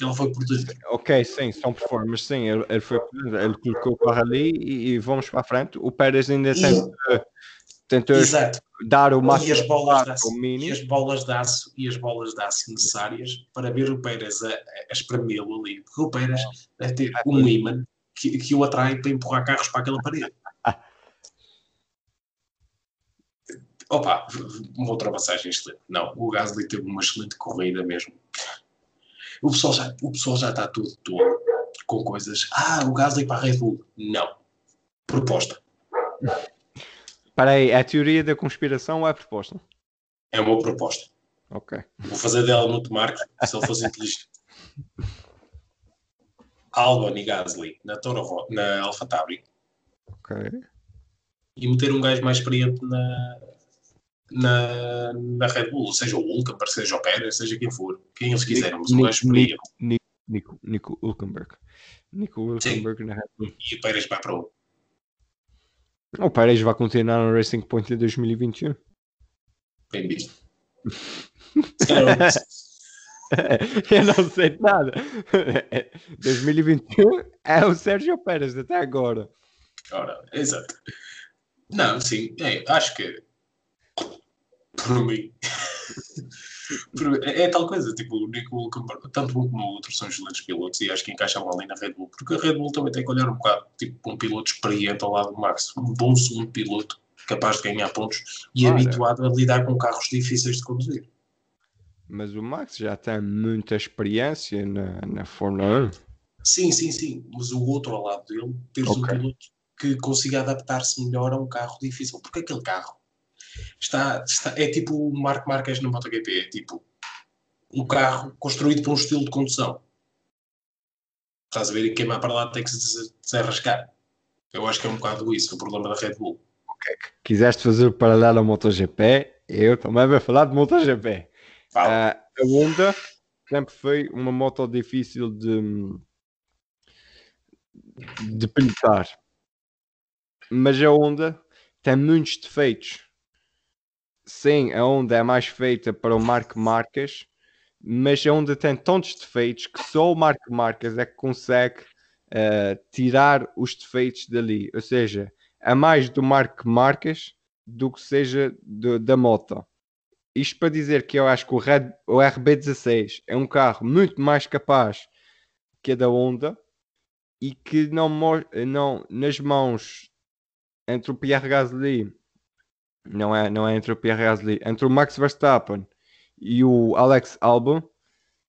Ela foi por dentro. Ok, sim, são mas sim, ele, ele foi ele colocou o carro ali e, e, vamos para a frente. O Pérez ainda e... tentou, tentou dar o máximo e as bolas de aço, e as bolas de aço e as bolas de aço necessárias para ver o Pérez a, a espremê-lo ali. Porque o Pérez deve ter um imã que, que o atrai para empurrar carros para aquela parede. Opa, uma ultrapassagem excelente. Não, o Gasly teve uma excelente corrida mesmo. O pessoal já, o pessoal já está tudo com coisas. Ah, o Gasly para a Red Bull. Não. Proposta. Espera aí, é a teoria da conspiração ou é a proposta? É uma proposta. Ok. Vou fazer dela muito marco se ele fosse inteligente. Albon e Gasly na, Toro, na AlphaTauri Ok. e meter um gajo mais experiente na, na, na Red Bull, seja o Hulkenberg, seja o Pérez, seja quem for, quem eles quiserem, mas um gajo experiente. Nico, Nico, Nico Hulkenberg. Nico Hulkenberg na Red Bull. E o Pérez vai para o. O Pérez vai continuar no Racing Point em 2021. Bem visto. Eu não sei nada. 2021 é o Sérgio Pérez até agora. Ora, exato. Não, sim, é, acho que por mim é, é tal coisa, tipo, o Nico tanto um como o outro são excelentes pilotos e acho que encaixam ali na Red Bull, porque a Red Bull também tem que olhar um bocado, tipo, um piloto experiente ao lado do Max, um bom segundo piloto capaz de ganhar pontos e habituado a lidar com carros difíceis de conduzir. Mas o Max já tem muita experiência na, na Fórmula 1. Sim, sim, sim, mas o outro ao lado dele, teres um Ok. piloto que consiga adaptar-se melhor a um carro difícil, porque aquele carro está, está- é tipo o Marco Marques no MotoGP, é tipo um carro construído para um estilo de condução. Estás a ver e queimar para lá tem que se des- desarrascar. Eu acho que é um bocado isso, o problema da Red Bull. Quiseste fazer o paralelo ao MotoGP? Eu também vou falar de MotoGP. Fala. Ah, a Honda sempre foi uma moto difícil de, de pilotar. Mas a Honda tem muitos defeitos. Sim, a Honda é mais feita para o Marco Marques, mas a Honda tem tantos defeitos que só o Marco Marques é que consegue ah, tirar os defeitos dali. Ou seja, é mais do Marco Marques do que seja do- da moto. Isto para dizer que eu acho que o, Red, o RB16 é um carro muito mais capaz que a da Honda e que não, não nas mãos entre o Pierre Gasly não é, não é entre o Pierre Gasly, entre o Max Verstappen e o Alex Albon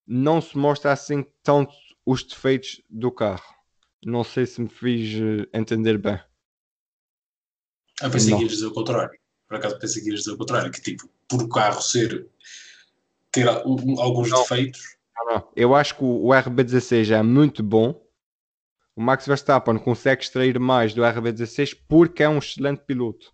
não se mostra assim tanto os defeitos do carro. Não sei se me fiz eh, entender bem. Eu pensei Não. que ias dizer o contrário. Por acaso pensei que ias dizer o contrário, que tipo, por o carro ser ter al- alguns Não. defeitos, Não, não. Eu acho que o RB16 é muito bom. O Max Verstappen consegue extrair mais do RB16 porque é um excelente piloto.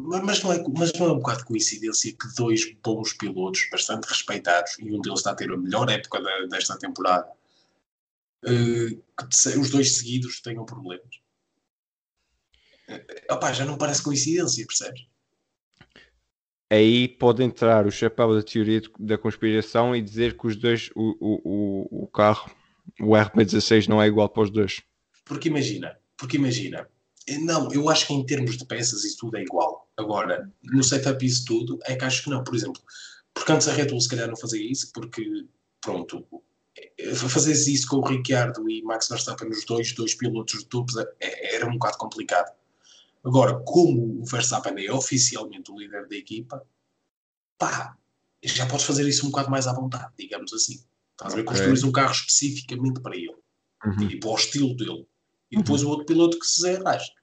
Mas não, é, mas não é um bocado de coincidência que dois bons pilotos, bastante respeitados, e um deles está a ter a melhor época da- desta temporada, eh, que os dois seguidos tenham problemas? Opá, já não parece coincidência, percebes? Aí pode entrar o chapéu da teoria de- da conspiração e dizer que os dois, o, o, o, carro, o RB16 não é igual para os dois. Porque imagina, porque imagina, eh, não, eu acho que em termos de peças isso tudo é igual. Agora, no setup isso tudo, é que acho que não. Por exemplo, porque antes a Red Bull se calhar não fazia isso, porque, pronto, fazeres isso com o Ricciardo e Max Verstappen, os dois, dois pilotos de tubos, é- era um bocado complicado. Agora, como o Verstappen é oficialmente o líder da equipa, pá, já podes fazer isso um bocado mais à vontade, digamos assim. Estás a ver? Construís um carro especificamente para ele e para o estilo dele. E depois o outro piloto que se desenrasca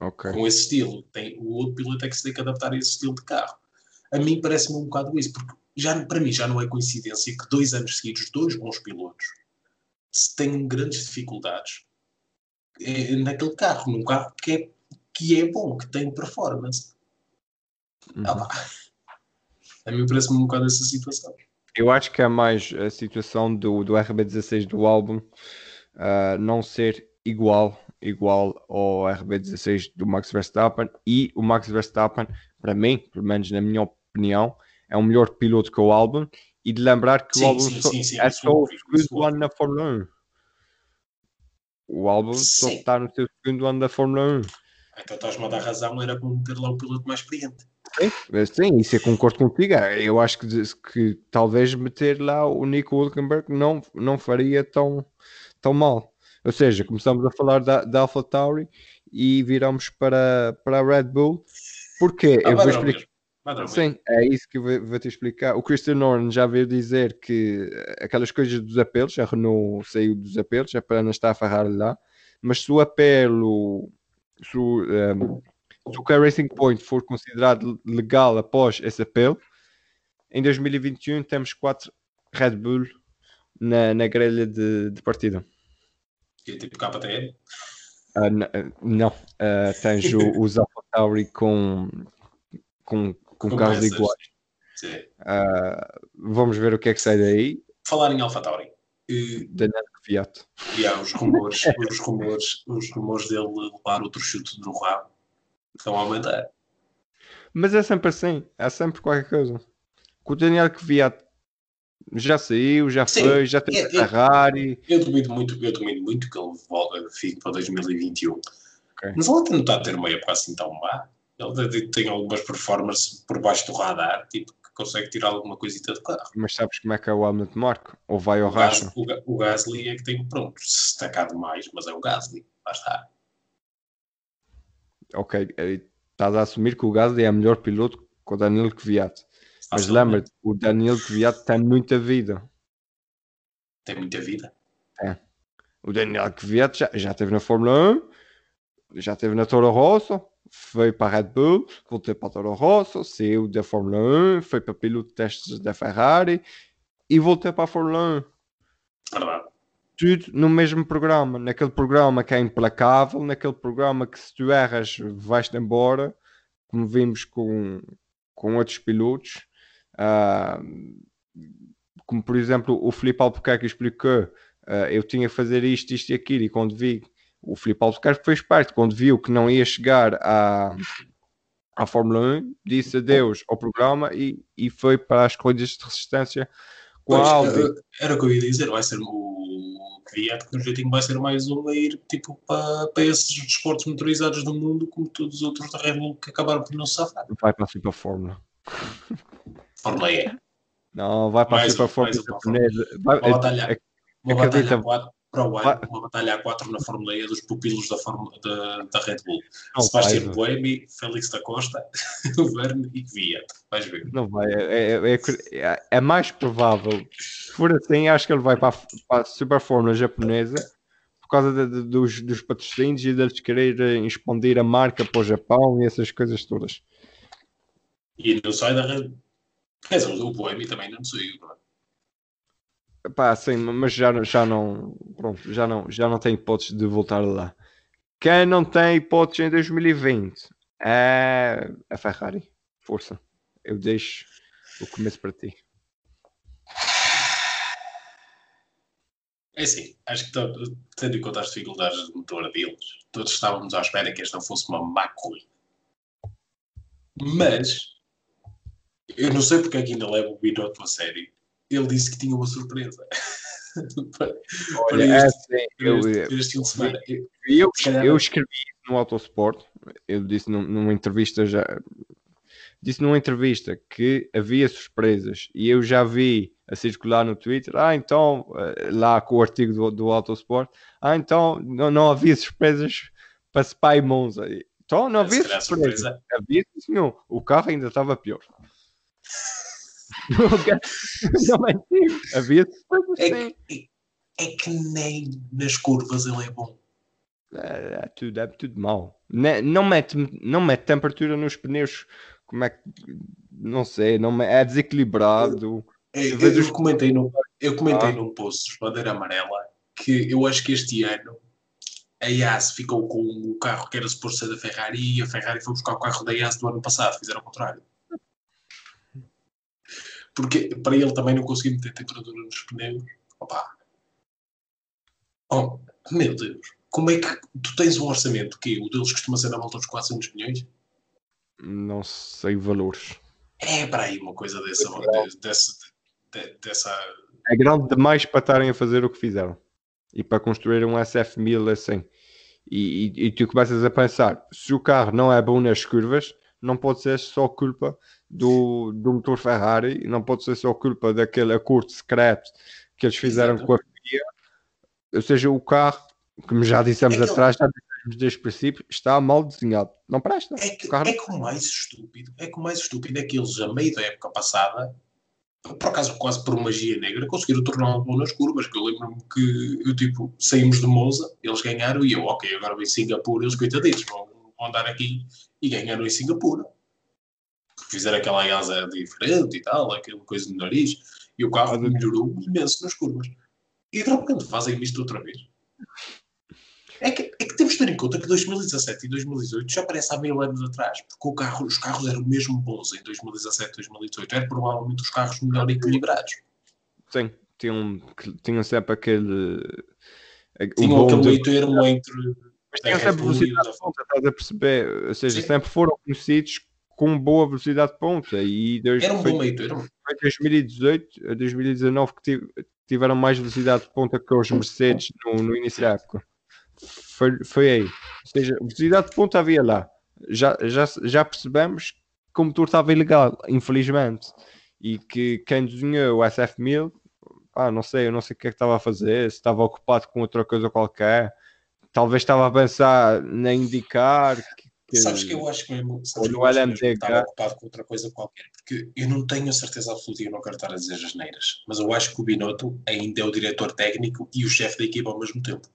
Ok. com esse estilo. Tem, o outro piloto é que se tem que adaptar a esse estilo de carro. A mim parece-me um bocado isso, porque já, para mim já não é coincidência que dois anos seguidos, dois bons pilotos tenham grandes dificuldades eh, naquele carro, num carro que é, que é bom, que tem performance. Uhum. Ah. A mim parece-me um bocado essa situação. Eu acho que é mais a situação do, do RB16 do álbum ah, não ser igual, igual ao RB16 do Max Verstappen e o Max Verstappen, para mim, pelo menos na minha opinião, é um melhor piloto que o álbum e de lembrar que Sim, o álbum sim, só- sim, sim, é só o segundo ano na Fórmula 1. O álbum só está no seu segundo ano da Fórmula 1. Então estás-me a dar razão, era como ter lá o piloto mais experiente. Sim, sim, isso eu concordo contigo. Eu acho que, que talvez meter lá o Nico Hulkenberg não, não faria tão, tão mal. Ou seja, começamos a falar da, da AlphaTauri e viramos para, para a Red Bull. Porquê? Ah, eu, vou explicar, Sim, é isso que eu vou, vou te explicar. O Christian Horner já veio dizer que aquelas coisas dos apelos, a Renault saiu dos apelos, para não estar a farrar lá, mas se o apelo, se o, um, se o Car Racing Point for considerado legal após esse apelo, em 2021 temos quatro Red Bull na, na grelha de, de partida. Que é tipo KTM? Uh, não, uh, tens o, os AlphaTauri com, com, com, com carros iguais. Uh, vamos ver o que é que sai daí. Falar em AlphaTauri. Uh, Daniel Fiat. E há os rumores, os rumores, os rumores dele levar outro chute no rabo estão a aumentar. Mas é sempre assim, é sempre qualquer coisa. Com o Daniel Kvyat já saiu, já Sim, foi, já tem é, Ferrari. Eu, eu duvido muito, eu duvido muito que ele fique para 2021. Okay. Mas ele até não está a ter uma época assim tão má. Ele tem algumas performances por baixo do radar, tipo, que consegue tirar alguma coisita de carro. Mas sabes como é que é o Helmut Marco? Ou vai ao racho? O, o Gasly é que tem, pronto, se destacado mais, mas é o Gasly, lá está. Ok, estás a assumir que o Gasly é melhor piloto que o Daniel Kvyat. Mas lembra-te, o Daniel Kvyat tem muita vida. Tem muita vida? É. O Daniel Kvyat já, já esteve na Fórmula 1, já esteve na Toro Rosso, foi para a Red Bull, voltou para a Toro Rosso, saiu da Fórmula 1, foi para piloto de testes da Ferrari e voltou para a Fórmula 1. Verdade. Tudo no mesmo programa, naquele programa que é implacável, naquele programa que se tu erras vais-te embora, como vimos com, com outros pilotos. Uh, como por exemplo o Felipe Albuquerque explicou, uh, eu tinha que fazer isto, isto e aquilo, e quando vi, o Felipe Albuquerque foi esperto, quando viu que não ia chegar à, à Fórmula 1, disse adeus ao programa e, e foi para as corridas de resistência com pois, a Audi. Era o que eu ia dizer, vai ser o Kvyat que no jeitinho vai ser mais um a ir tipo, para, para esses desportos motorizados do mundo, como todos os outros da Red Bull que acabaram por não safar. Vai para a Fórmula. Fórmula E. Não, vai para mais, a Fórmula japonesa. Vai, uma batalha, é, uma batalha para o ano, uma batalha A4 na Fórmula E dos pupilos da, Fórmula, da, da Red Bull. Não Sebastião Buemi, Félix da Costa, Verne e Kvyat. Vais ver. Não vai. É, é, é, é, mais provável. Se for assim, acho que ele vai para a, para a Super Fórmula japonesa por causa de, de, dos, dos patrocínios e deles quererem expandir a marca para o Japão e essas coisas todas. E não sai da Red Quer dizer, o Boemi também não saiu, não é? Pá, sim, mas já, já não. Pronto, já não, já não tem hipótese de voltar lá. Quem não tem hipótese em 2020 é a Ferrari. Força. Eu deixo o começo para ti. É assim, acho que tendo em conta as dificuldades de motor deles, todos estávamos à espera que esta fosse uma má corrida. Mas eu não sei porque é que ainda leva o Binotto a sério. Ele disse que tinha uma surpresa. para, Olha, é este, assim, eu, este, este fim de semana. Eu, eu, eu escrevi no Autosport, eu disse num, numa entrevista já. Disse numa entrevista que havia surpresas e eu já vi a circular no Twitter. Ah, então, eh, lá com o artigo do, do Autosport, ah, então não, não havia surpresas para Spy Monza. Então não havia surpresa. surpresa. Havia, senhor. O carro ainda estava pior. não é assim. Havia é que, é, é que nem nas curvas ele é bom. É, é tudo, é tudo mal. Não, não, mete, não mete temperatura nos pneus. Como é que. Não sei, não é desequilibrado. É, eu, eu, eu, comentei no, eu comentei ah. num post de bandeira amarela que eu acho que este ano a IAS ficou com o carro que era suposto ser da Ferrari e a Ferrari foi buscar o carro da IAS do ano passado, fizeram o contrário porque para ele também não conseguir meter temperatura nos pneus. Opa. Oh, meu Deus. Como é que tu tens um orçamento que o deles costuma ser na volta dos 400 milhões? Não sei valores. É para aí uma coisa dessa, é dessa, dessa. É grande demais para estarem a fazer o que fizeram e para construir um SF1000 assim. E, e, e, tu começas a pensar: se o carro não é bom nas curvas, não pode ser só culpa do, do motor Ferrari, não pode ser só culpa daquele acordo secreto que eles fizeram Exato. com a FIA. Ou seja, o carro como já dissemos é atrás, já dissemos desde o princípio, está mal desenhado. Não presta. É que, é que o mais estúpido, é que o mais estúpido é que eles, a meio da época passada, por acaso quase por magia negra, conseguiram tornar um bom nas curvas, que eu lembro-me que eu tipo, saímos de Monza, eles ganharam e eu, ok, agora vem Singapura, eles coitadinhos, vão andar aqui e ganharam em Singapura. Fizeram aquela asa diferente e tal, aquela coisa no nariz, e o carro melhorou imenso nas curvas. E de repente fazem isto outra vez. É que, é que temos de ter em conta que 2017 e 2018 já parece há mil anos atrás, porque carro, os carros eram mesmo bons em 2017 e 2018. Eram provavelmente os carros melhor equilibrados. Sim, tinham, tinham sempre aquele. Tinham aquele meio termo entre. Mas tinham sempre velocidade de ponta, estás a perceber? Ou seja, Sim. sempre foram conhecidos com boa velocidade de ponta. E dois, era um bom meio termo. Foi 2018 a 2019 que tiveram mais velocidade de ponta que os Mercedes no, no início da época. Foi, foi aí. Ou seja, velocidade de ponta havia lá. Já, já, já percebemos que o motor estava ilegal, infelizmente. E que quem desenhou o SF1000, ah, não sei, eu não sei o que é que estava a fazer, se estava ocupado com outra coisa qualquer. Talvez estava a pensar na indicar que, que sabes que eu acho que mesmo, sabes que eu acho mesmo estava ocupado com outra coisa qualquer, porque eu não tenho a certeza absoluta e eu não quero estar a dizer as neiras, mas eu acho que o Binotto ainda é o diretor técnico e o chefe da equipa ao mesmo tempo.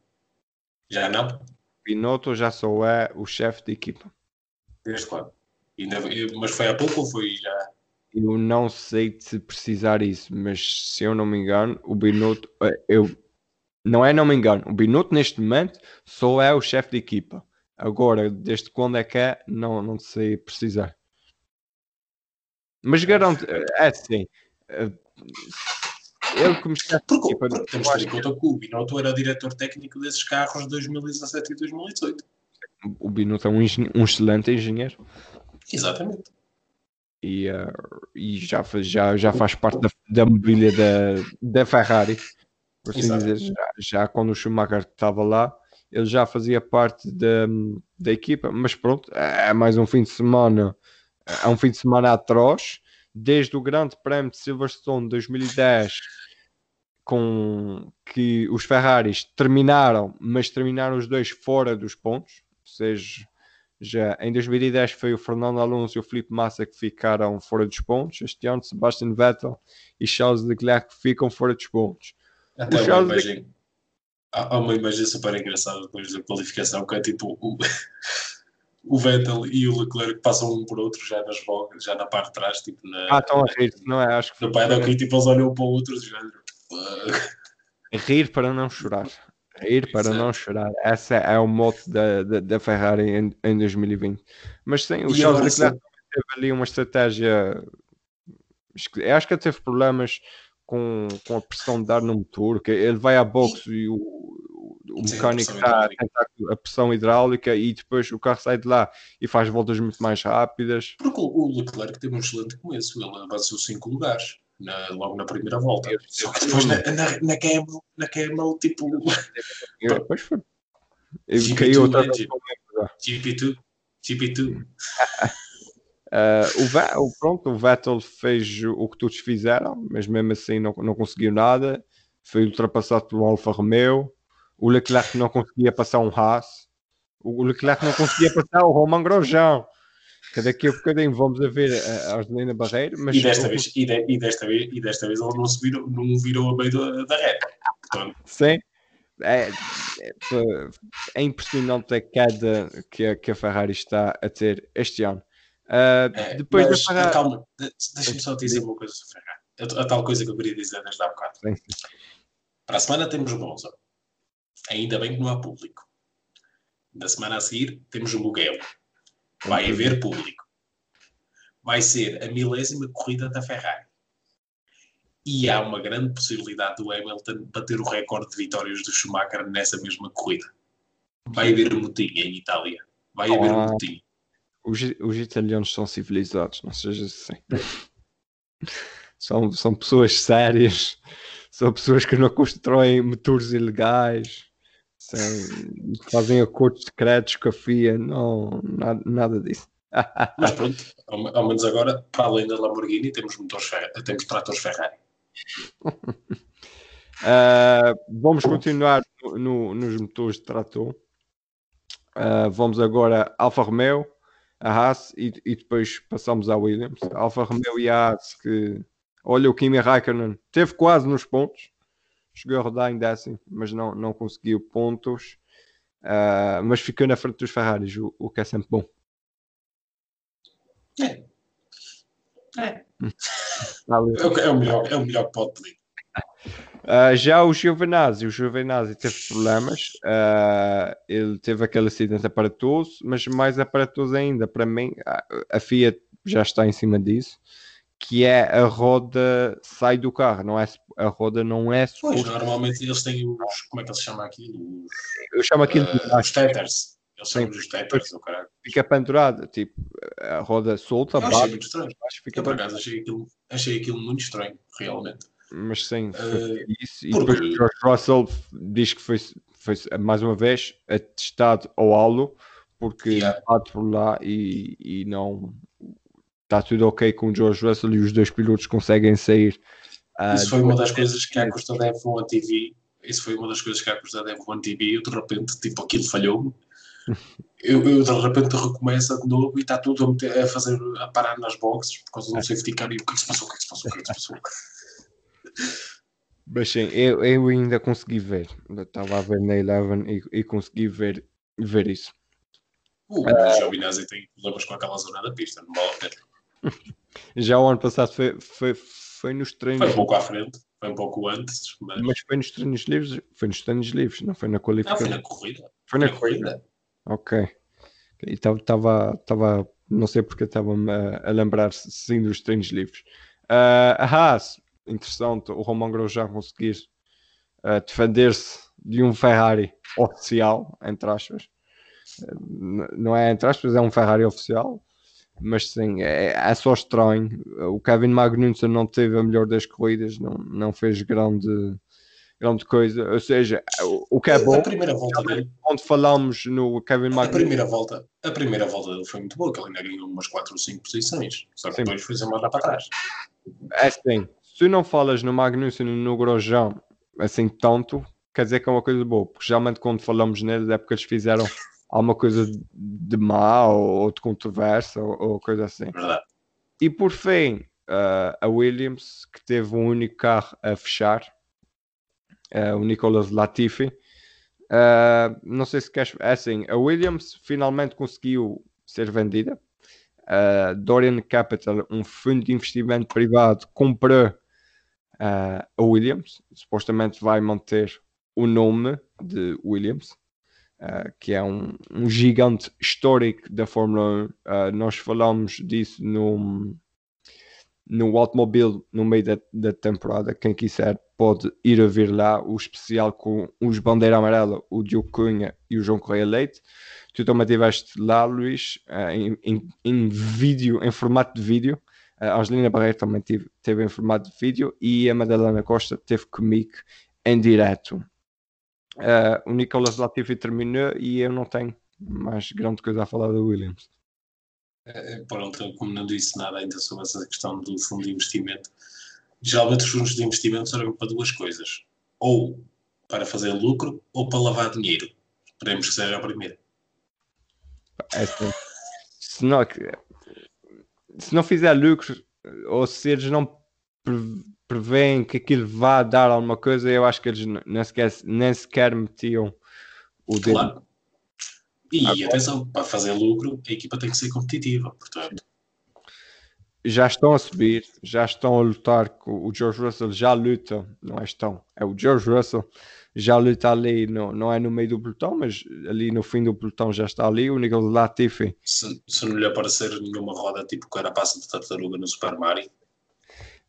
Já não? Binotto já só é o chefe de equipa. Desde quando? Ainda, mas foi há pouco ou foi já? Eu não sei se precisar isso, mas se eu não me engano, o Binotto, eh, eu não é não me engano, o Binotto neste momento só é o chefe de equipa. Agora, desde quando é que é, não, não sei precisar. Mas garanto, é assim, eh, ele como chefe Porque, equipa, temos de conta que o Binotto era diretor técnico desses carros de 2017 e 2018. O Binotto é um, um excelente engenheiro. Exatamente. E, uh, e já, já, já faz parte da, da mobília da, da Ferrari. Por assim dizer, já, já quando o Schumacher estava lá, ele já fazia parte da, da equipa, mas pronto, é mais um fim de semana, é um fim de semana atroz, desde o Grande Prémio de Silverstone 2010 com que os Ferraris terminaram, mas terminaram os dois fora dos pontos, ou seja, já em 2010 foi o Fernando Alonso e o Felipe Massa que ficaram fora dos pontos, este ano Sebastian Vettel e Charles Leclerc ficam fora dos pontos. Até o Charles imagem, há uma imagem super engraçada depois da qualificação que é tipo o, o Vettel e o Leclerc passam um por outro já nas voltas, já na parte de trás, tipo na. Ah, estão a rir, não é? Acho que no paddock, tipo, eles olham um para o outro e Rir para não chorar. Rir para Exato. não chorar. Essa é o mote da, da, da Ferrari em, em 2020. Mas sim, o e Charles Leclerc teve ali uma estratégia. Acho que teve problemas com, com a pressão de dar no motor, que ele vai à boxe e o, o Sim, mecânico está a tentar a pressão hidráulica e depois o carro sai de lá e faz voltas muito mais rápidas. Porque o Leclerc teve um excelente começo, ele avançou 5 lugares na, logo na primeira volta. Eu, Só que depois na, na, na, Camel, na Camel, tipo. Depois foi. Ele caiu outra vez. GP2. GP2. Uh, o, Vettel, pronto, o Vettel fez o que todos fizeram, mas mesmo assim não, não conseguiu nada. Foi ultrapassado pelo Alfa Romeo. O Leclerc não conseguia passar um Haas. O Leclerc não conseguia passar o Roman Grosjean que daqui a bocadinho vamos a ver a Argelina Barreiro. Mas e, desta vez, e, de, e, desta vez, e desta vez ele não, se virou, não virou a meio da, da reta. Portanto... Sim. É, é, é, impressionante a queda que a, que a Ferrari está a ter este ano. Uh, é, depois mas, da Ferrari... Calma, deixa-me só dizer uma coisa sobre a Ferrari. A, tal coisa que eu queria dizer desde há bocado. Sim. Para a semana temos o Monza. Ainda bem que não há público. Na semana a seguir temos o Mugello Vai haver público. Vai ser a milésima corrida da Ferrari. E há uma grande possibilidade do Hamilton bater o recorde de vitórias do Schumacher nessa mesma corrida. Vai haver motinha em Itália. Vai haver ah. Os, os italianos são civilizados, não seja assim. são, são pessoas sérias, são pessoas que não constroem motores ilegais sem, fazem acordos secretos com a FIA, não, nada, nada disso. Mas pronto, ao, ao, menos agora, para além da Lamborghini, temos, motores temos tratores Ferrari. Uh, vamos continuar no, no, nos motores de trator. Uh, vamos agora Alfa Romeo, a Haas e, e, depois passamos à Williams. A Alfa Romeo e a Haas que olha o Kimi Raikkonen teve quase nos pontos, chegou a rodar em décimo, mas não, não conseguiu pontos. Uh, mas ficou na frente dos Ferraris, o, o que é sempre bom. É. É. é, é, o melhor, é o melhor que pode pedir. Uh, já o Giovinazzi, o Giovinazzi teve problemas, uh, ele teve aquele acidente aparatoso, mas mais aparatoso ainda, para mim, a, a Fiat já está em cima disso, que é a roda sai do carro, não é, a roda não é Pois, normalmente eles têm os, como é que eles chamam aquilo? Os, Eu chamo aquilo uh, os teters. Eles chamam os teters, o caralho. Fica pendurada, tipo, a roda solta, Eu achei muito estranho. Acho que fica acaso, achei aquilo, achei aquilo muito estranho, realmente mas sim, uh, isso. E depois o George Russell diz que foi, foi mais uma vez atestado ao halo porque yeah. por lá e, e não está tudo ok com o George Russell e os dois pilotos conseguem sair. Uh, isso foi uma das coisas que a custa da F1 TV. Isso foi uma das coisas que a custa da F1 TV. Eu de repente, tipo, aquilo falhou-me. Eu, eu, de repente recomeça de novo e está tudo a, meter, a fazer a parar nas boxes por causa do safety car e o que é que se passou, o que é que se passou, o que é que se passou. Mas sim, eu, eu ainda consegui ver. Estava a ver na Eleven e, e consegui ver, ver isso. O uh, Giovinazzi tem problemas com aquela zona da pista, não vale a pena. Já o ano passado foi, foi, foi nos treinos. Foi um pouco à frente, foi um pouco antes. Mas, mas foi nos treinos livres. Foi nos treinos livres, não foi na qualificação. Não, foi na corrida. Foi na, na corrida. corrida. Ok. Estava, estava, não sei porque estava-me a, a lembrar-se sim dos treinos livres. Uh, a Haas interessante o Roman Grosjean conseguir uh, defender-se de um Ferrari oficial, entre aspas. Uh, não é entre aspas, é um Ferrari oficial, mas sim, é, é só estranho. O Kevin Magnussen não teve a melhor das corridas, não, não fez grande, grande coisa. Ou seja, o, o que é bom. A primeira volta dele. Onde falamos no Kevin Magnussen. A primeira volta, a primeira volta dele foi muito boa, que ele ainda ganhou umas 4 ou 5 posições. Só que sim. depois foi-se mandar para trás. É sim, se não falas no Magnussen e no Grosjean assim tanto, quer dizer que é uma coisa boa, porque geralmente quando falamos neles é porque eles fizeram alguma coisa de mal ou de controvérsia ou, ou coisa assim. E por fim, uh, a Williams, que teve um único carro a fechar, uh, o Nicolas Latifi. Uh, não sei se queres. É assim, a Williams finalmente conseguiu ser vendida. Dorian Capital, um fundo de investimento privado, comprou uh, a Williams. Supostamente vai manter o nome de Williams, uh, que é um, um, gigante histórico da Fórmula 1. Uh, ah, nós falamos disso no, no automóvel no meio da, da, temporada. Quem quiser pode ir a ver lá o especial com os Bandeira Amarela, o Diogo Cunha e o João Correia Leite. Tu também estiveste lá, Luís, em, em, em vídeo, em formato de vídeo. A Angelina Barreiro também teve, teve em formato de vídeo e a Madalena Costa teve comigo em direto. Uh, o Nicolas Latifi terminou e eu não tenho mais grande coisa a falar do Williams. É, pronto, como não disse nada ainda sobre essa questão do fundo de investimento, geralmente os fundos de investimento servem para duas coisas: ou para fazer lucro ou para lavar dinheiro. Esperemos que seja a primeira. É, se, não, se não fizer lucro ou se eles não prevêem que aquilo vá dar alguma coisa, eu acho que eles nem sequer, nem sequer metiam o dedo. Claro. E Agora, atenção, para fazer lucro, a equipa tem que ser competitiva, portanto. Já estão a subir, já estão a lutar o George Russell, já luta, não é estão, é o George Russell já ali está ali, no, não é no meio do pelotão, mas ali no fim do pelotão já está ali, o Nicolas Latifi. Se, se não lhe aparecer nenhuma roda tipo carapaça de tartaruga no Super Mario.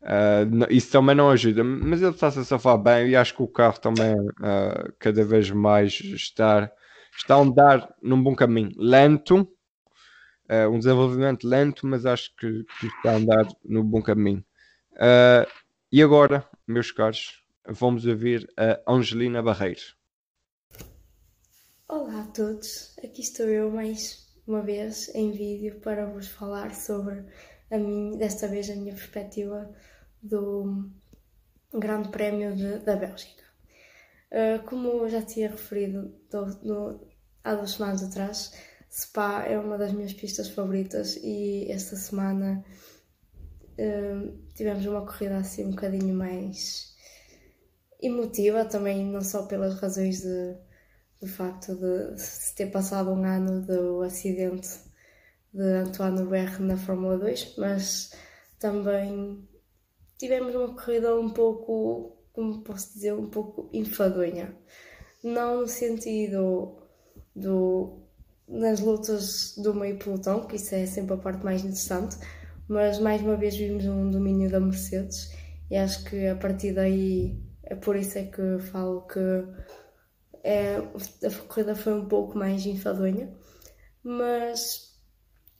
Uh, isso também não ajuda, mas ele está-se a safar bem e acho que o carro também uh, cada vez mais está, está a andar num bom caminho, lento, uh, um desenvolvimento lento, mas acho que, que, está a andar no bom caminho. e agora, meus caros, vamos ouvir a Angelina Barreiros. Olá a todos, aqui estou eu mais uma vez em vídeo para vos falar sobre a minha, desta vez a minha perspectiva do Grande Prémio de, da Bélgica. Uh, como já tinha referido do, no, há duas semanas atrás, Spa é uma das minhas pistas favoritas e esta semana uh, tivemos uma corrida assim um bocadinho mais emotiva também, não só pelas razões de, do facto de se ter passado um ano do acidente de Antoine Berre na Fórmula 2, mas também tivemos uma corrida um pouco, como posso dizer, um pouco enfadonha. Não no sentido do, nas lutas do meio pelotão, que isso é sempre a parte mais interessante, mas mais uma vez vimos um domínio da Mercedes e acho que a partir daí é por isso é que falo que é, a corrida foi um pouco mais enfadonha. Mas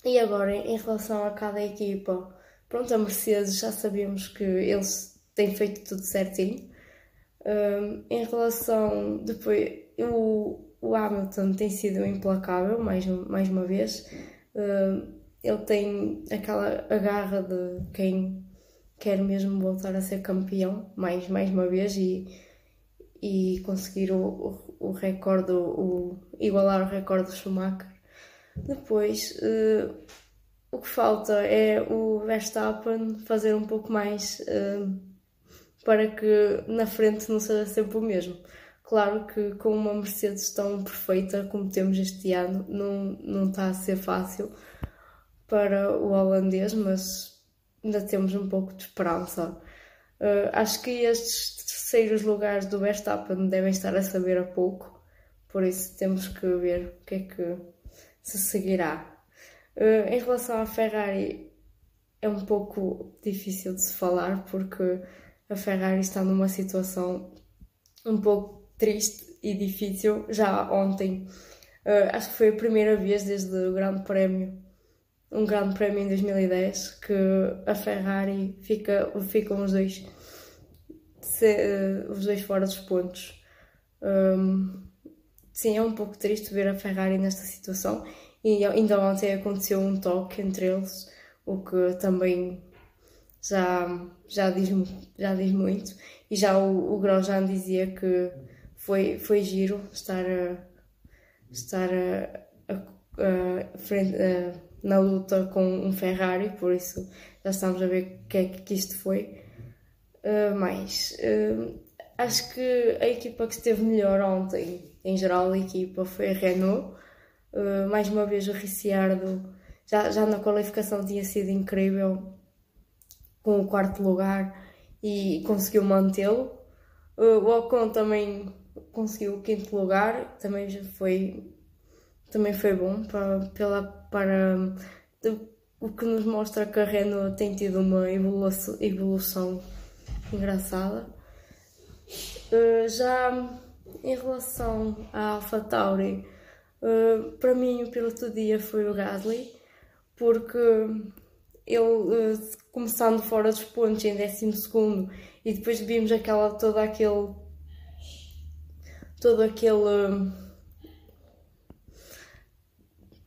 e agora em relação a cada equipa, pronto, a Mercedes já sabemos que eles têm feito tudo certinho. Um, em relação depois o, o Hamilton tem sido implacável mais, mais uma vez. Um, ele tem aquela agarra de quem quer mesmo voltar a ser campeão mais, mais uma vez e, e conseguir o, o, o recorde, o, igualar o recorde do Schumacher. Depois, uh, o que falta é o Verstappen fazer um pouco mais uh, para que na frente não seja sempre o mesmo. Claro que com uma Mercedes tão perfeita como temos este ano, não, não está a ser fácil para o holandês, mas ainda temos um pouco de esperança. Uh, acho que estes terceiros lugares do Verstappen devem estar a saber a pouco, por isso temos que ver o que é que se seguirá. Uh, em relação à Ferrari, é um pouco difícil de se falar porque a Ferrari está numa situação um pouco triste e difícil. Já ontem, uh, acho que foi a primeira vez desde o Grande Prémio um grande prémio em 2010 que a Ferrari fica, ficam os dois, se, uh, os dois fora dos pontos. Um, sim, é um pouco triste ver a Ferrari nesta situação e ainda ontem aconteceu um toque entre eles, o que também já, já, diz, já diz muito. E já o, o Grosjean dizia que foi, foi giro estar a, estar a, a, a frente, a na luta com um Ferrari, por isso já estamos a ver o que é que isto foi. Uh, mas uh, acho que a equipa que esteve melhor ontem, em geral, a equipa foi a Renault. Uh, mais uma vez o Ricciardo, já, já na qualificação tinha sido incrível com o quarto lugar e conseguiu mantê-lo. o Ocon também conseguiu o quinto lugar, também foi também foi bom para, pela, para o que nos mostra que a Renault tem tido uma evolução, evolução engraçada. Uh, já em relação à AlphaTauri, uh, para mim o piloto do dia foi o Gasly, porque ele uh, começando fora dos pontos em 12 segundo e depois vimos aquela todo aquele todo aquele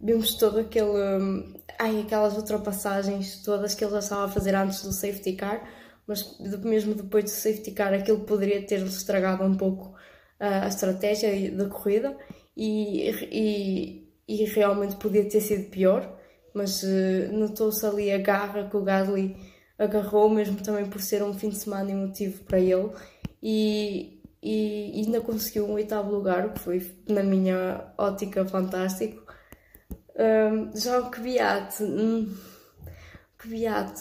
vimos todo aquele. Hum, ai, aquelas ultrapassagens todas que ele já estava a fazer antes do safety car, mas mesmo depois do safety car aquilo poderia ter estragado um pouco a, a estratégia da corrida e, e, e, realmente podia ter sido pior, mas uh, notou-se ali a garra que o Gasly agarrou, mesmo também por ser um fim de semana emotivo para ele, e, e ainda conseguiu um oitavo lugar, o que foi, na minha ótica, fantástico. Um, já o Kvyat, hum, Kvyat,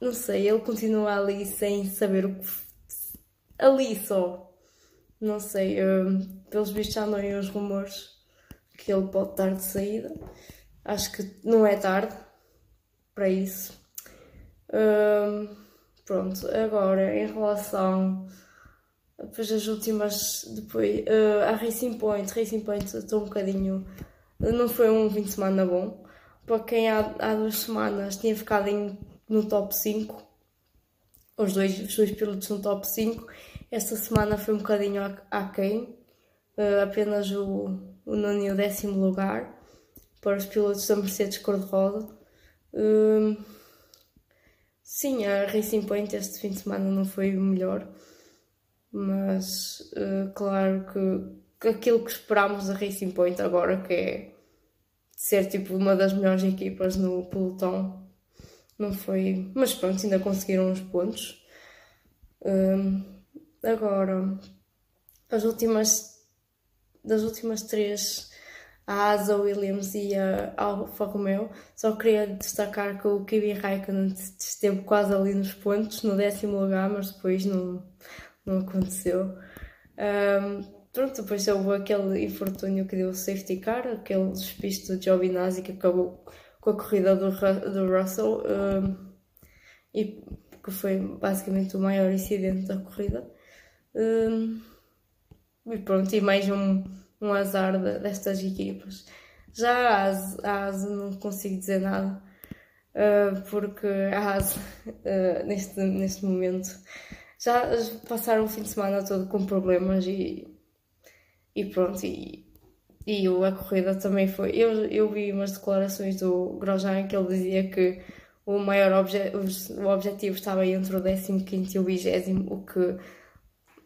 não sei, ele continua ali sem saber o que. ali só. Não sei, um, pelos vistos já andam os rumores que ele pode estar de saída. Acho que não é tarde para isso. Um, pronto, agora em relação depois as últimas depois uh, a Racing Point, Racing Point estou um bocadinho não foi um fim de semana bom. Para quem há, há duas semanas tinha ficado em, no top 5, os dois, os dois pilotos no top 5, esta semana foi um bocadinho aquém, uh, apenas o, o nono e o décimo lugar para os pilotos da Mercedes cor-de-rosa. Uh, sim, a Racing Point este fim de semana não foi o melhor, mas uh, claro que, aquilo que esperámos da Racing Point agora, que é ser tipo uma das melhores equipas no pelotão, não foi. Mas pronto, ainda conseguiram os pontos. Um, agora, as últimas das últimas três a Asa Williams e a Alfa Romeo. Só queria destacar que o Kimi Raikkonen esteve quase ali nos pontos, no décimo lugar, mas depois não, não aconteceu. Um, pronto, depois houve aquele infortúnio que deu o safety car, aquele despiste de Giovinazzi que acabou com a corrida do, do Russell um, e que foi basicamente o maior incidente da corrida. Um, e pronto, e mais um um azar de, destas equipas. Já a AS, a AS não consigo dizer nada, uh, porque a AS, uh, neste, neste momento, já passaram o fim de semana todo com problemas e, e pronto. E, e a corrida também foi. Eu, eu vi umas declarações do Grosjean que ele dizia que o maior obje, o objetivo estava entre o 15 e o 20, o que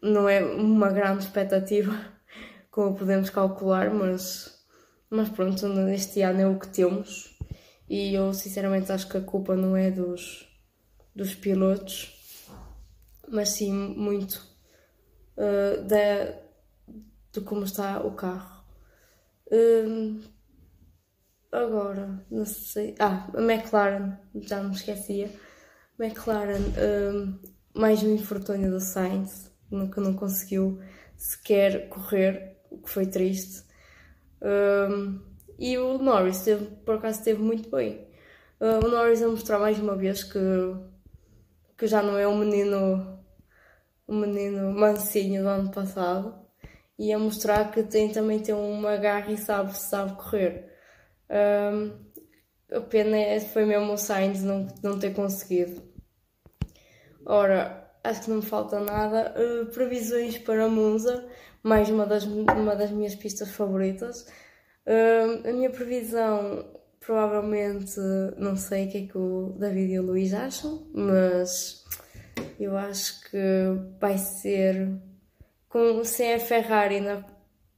não é uma grande expectativa como podemos calcular, mas, mas pronto, neste ano é o que temos e eu sinceramente acho que a culpa não é dos, dos pilotos, mas sim muito uh, da, de como está o carro. Um, agora, não sei. Ah, a McLaren, já me esquecia. McLaren, um, mais um infortúnio do Sainz, nunca não conseguiu sequer correr o que foi triste. Um, e o Norris, teve, por acaso, esteve muito bem. Uh, o Norris a mostrar mais uma vez que, que já não é um menino, um menino mansinho do ano passado e a mostrar que tem, também tem uma garra e sabe, sabe correr. Um, a pena é, foi mesmo o Sainz não, não ter conseguido. Ora, acho que não me falta nada. Uh, previsões para Monza mais uma das, uma das minhas pistas favoritas. Uh, a minha previsão, provavelmente, não sei o que é que o David e o Luís acham, mas eu acho que vai ser sem a Ferrari na,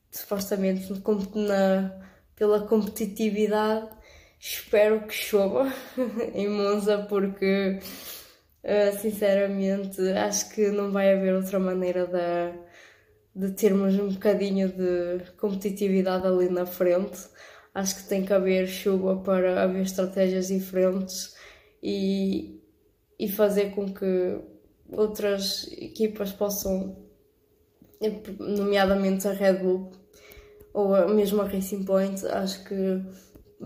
supostamente na, pela competitividade. Espero que chova em Monza porque uh, sinceramente acho que não vai haver outra maneira da de termos um bocadinho de competitividade ali na frente. Acho que tem que haver chuva para haver estratégias diferentes e, e fazer com que outras equipas possam, nomeadamente a Red Bull ou a mesma Racing Point, acho que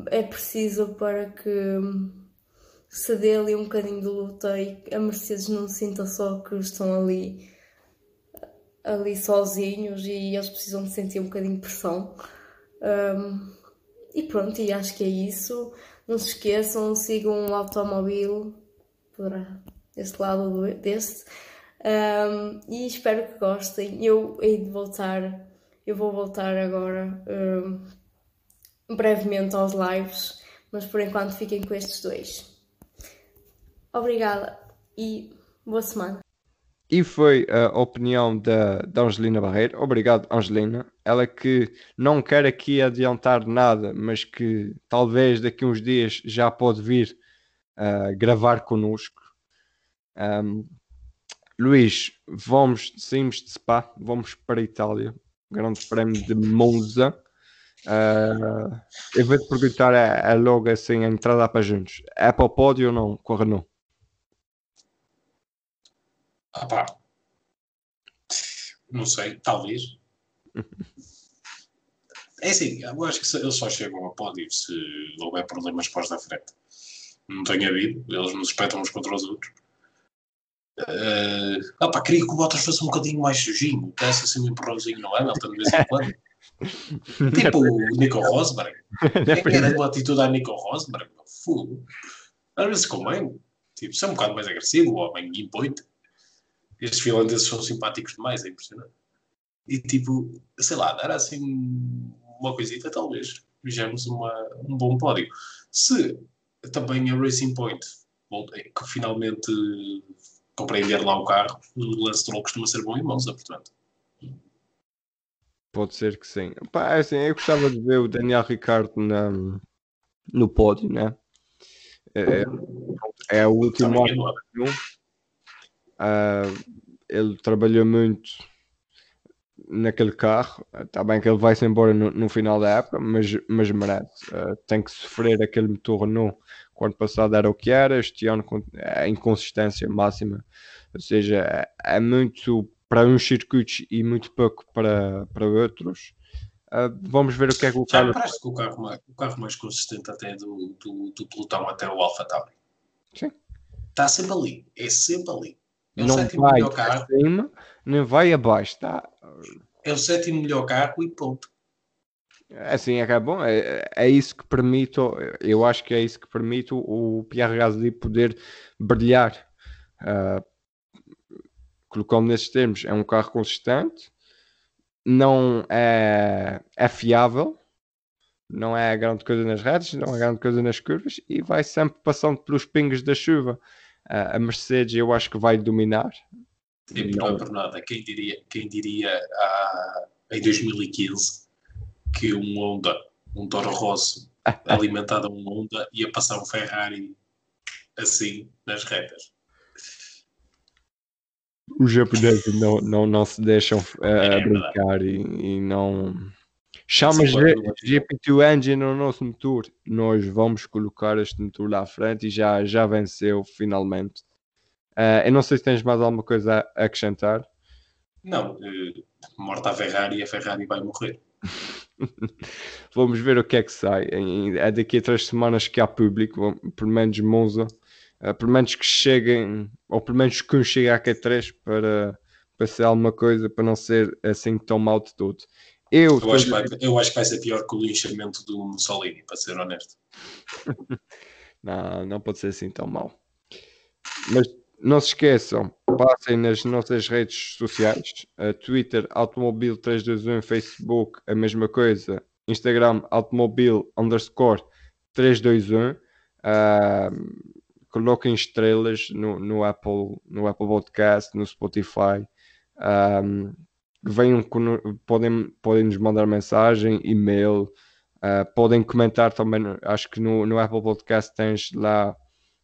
é preciso para que se dê ali um bocadinho de luta e a Mercedes não sinta só que estão ali ali sozinhos e eles precisam de sentir um bocadinho de pressão. Um, e pronto, e acho que é isso. Não se esqueçam, sigam o automóvel por este lado deste. Um, e espero que gostem. Eu hei de voltar, eu vou voltar agora um, brevemente aos lives, mas por enquanto fiquem com estes dois. Obrigada e boa semana. E foi a opinião da, da Angelina Barreiro. Obrigado, Angelina. Ela que não quer aqui adiantar nada, mas que talvez daqui uns dias já pode vir uh, gravar connosco. Um, Luís, vamos, saímos de Spa, vamos para a Itália, Grande Prémio de Monza. Uh, eu vou-te perguntar é, é logo assim a entrada para juntos: é para o pódio ou não com a Renault? Ah pá. Não sei, talvez. É assim, eu acho que eles só chegam a pódio se houver problemas pós da frente. Não tem havido, eles nos espetam uns contra os outros. Uh, ah pá, queria que o Bottas fosse um bocadinho mais sujinho, desse assim um empurrãozinho no Hamilton de vez em quando. tipo o Nico Rosberg. Quem era uma atitude a Nico Rosberg? Fogo. Às vezes convém. Tipo, ser um bocado mais agressivo, o homem impõe estes finlandeses são simpáticos demais, é impressionante. E tipo, sei lá, dar assim uma coisita, talvez vejamos uma, um bom pódio. Se também a Racing Point, que finalmente compreender lá o carro, o lance de costuma ser bom em Monza, portanto. Pode ser que sim. Pá, é assim, eu gostava de ver o Daniel Ricciardo na, no pódio, né? É, é o último ano. Uh, ele trabalhou muito naquele carro. Está bem que ele vai-se embora no, no, final da época, mas, mas merece. Uh, tem que sofrer aquele motor Renault. O ano passado era o que era, este ano é a inconsistência máxima. Ou seja, é, é muito para uns circuitos e muito pouco para, para outros. Uh, vamos ver o que é que o carro. parece que o carro, mais, o carro mais consistente até do, do, do pelotão até o Alfa Tauri. Sim. Está sempre ali. É sempre ali. É o não sétimo vai melhor carro. Acima, nem vai abaixo, tá? É o sétimo melhor carro e ponto. É assim, é, é bom, é, é isso que permite, eu acho que é isso que permite o, o Pierre Gasly poder brilhar. Uh, colocando nesses termos, é um carro consistente, não é, é fiável, não é grande coisa nas redes, não é grande coisa nas curvas e vai sempre passando pelos pingos da chuva. Uh, a Mercedes eu acho que vai dominar. Sim, não é por nada. Quem diria, quem diria ah, em 2015 que um Honda, um Toro Rosso alimentado a um Honda ia passar um Ferrari assim nas retas? Os japoneses não, não, não se deixam uh, é, brincar e, e não Chama GP2 Engine no nosso motor. Nós vamos colocar este motor lá à frente e já, já venceu finalmente. Uh, eu não sei se tens mais alguma coisa a acrescentar. Não, uh, morta a Ferrari e a Ferrari vai morrer. vamos ver o que é que sai. É daqui a três semanas que há público, pelo menos Monza, uh, pelo menos que cheguem, ou pelo menos que um chegue à Q3 para, para ser alguma coisa, para não ser assim tão mal de tudo. Eu, eu, acho vai, eu, acho que vai, ser pior que o linchamento do Mussolini, para ser honesto. não, não pode ser assim tão mal. Mas não se esqueçam, passem nas nossas redes sociais: uh, Twitter, Automobil 321, Facebook, a mesma coisa, Instagram, Automobil underscore 321. Uh, coloquem estrelas no, no, Apple, no Apple Podcast, no Spotify. Um, venham, podem, podem nos mandar mensagem, e-mail, uh, podem comentar também. Acho que no, no Apple Podcast tens lá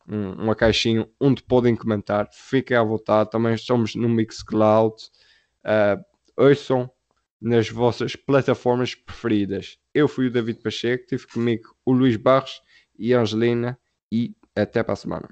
um, uma caixinha onde podem comentar. Fiquem à vontade. Também estamos no Mixcloud. Uh, ouçam nas vossas plataformas preferidas. Eu fui o David Pacheco, tive comigo o Luís Barros e a Angelina e até para a semana.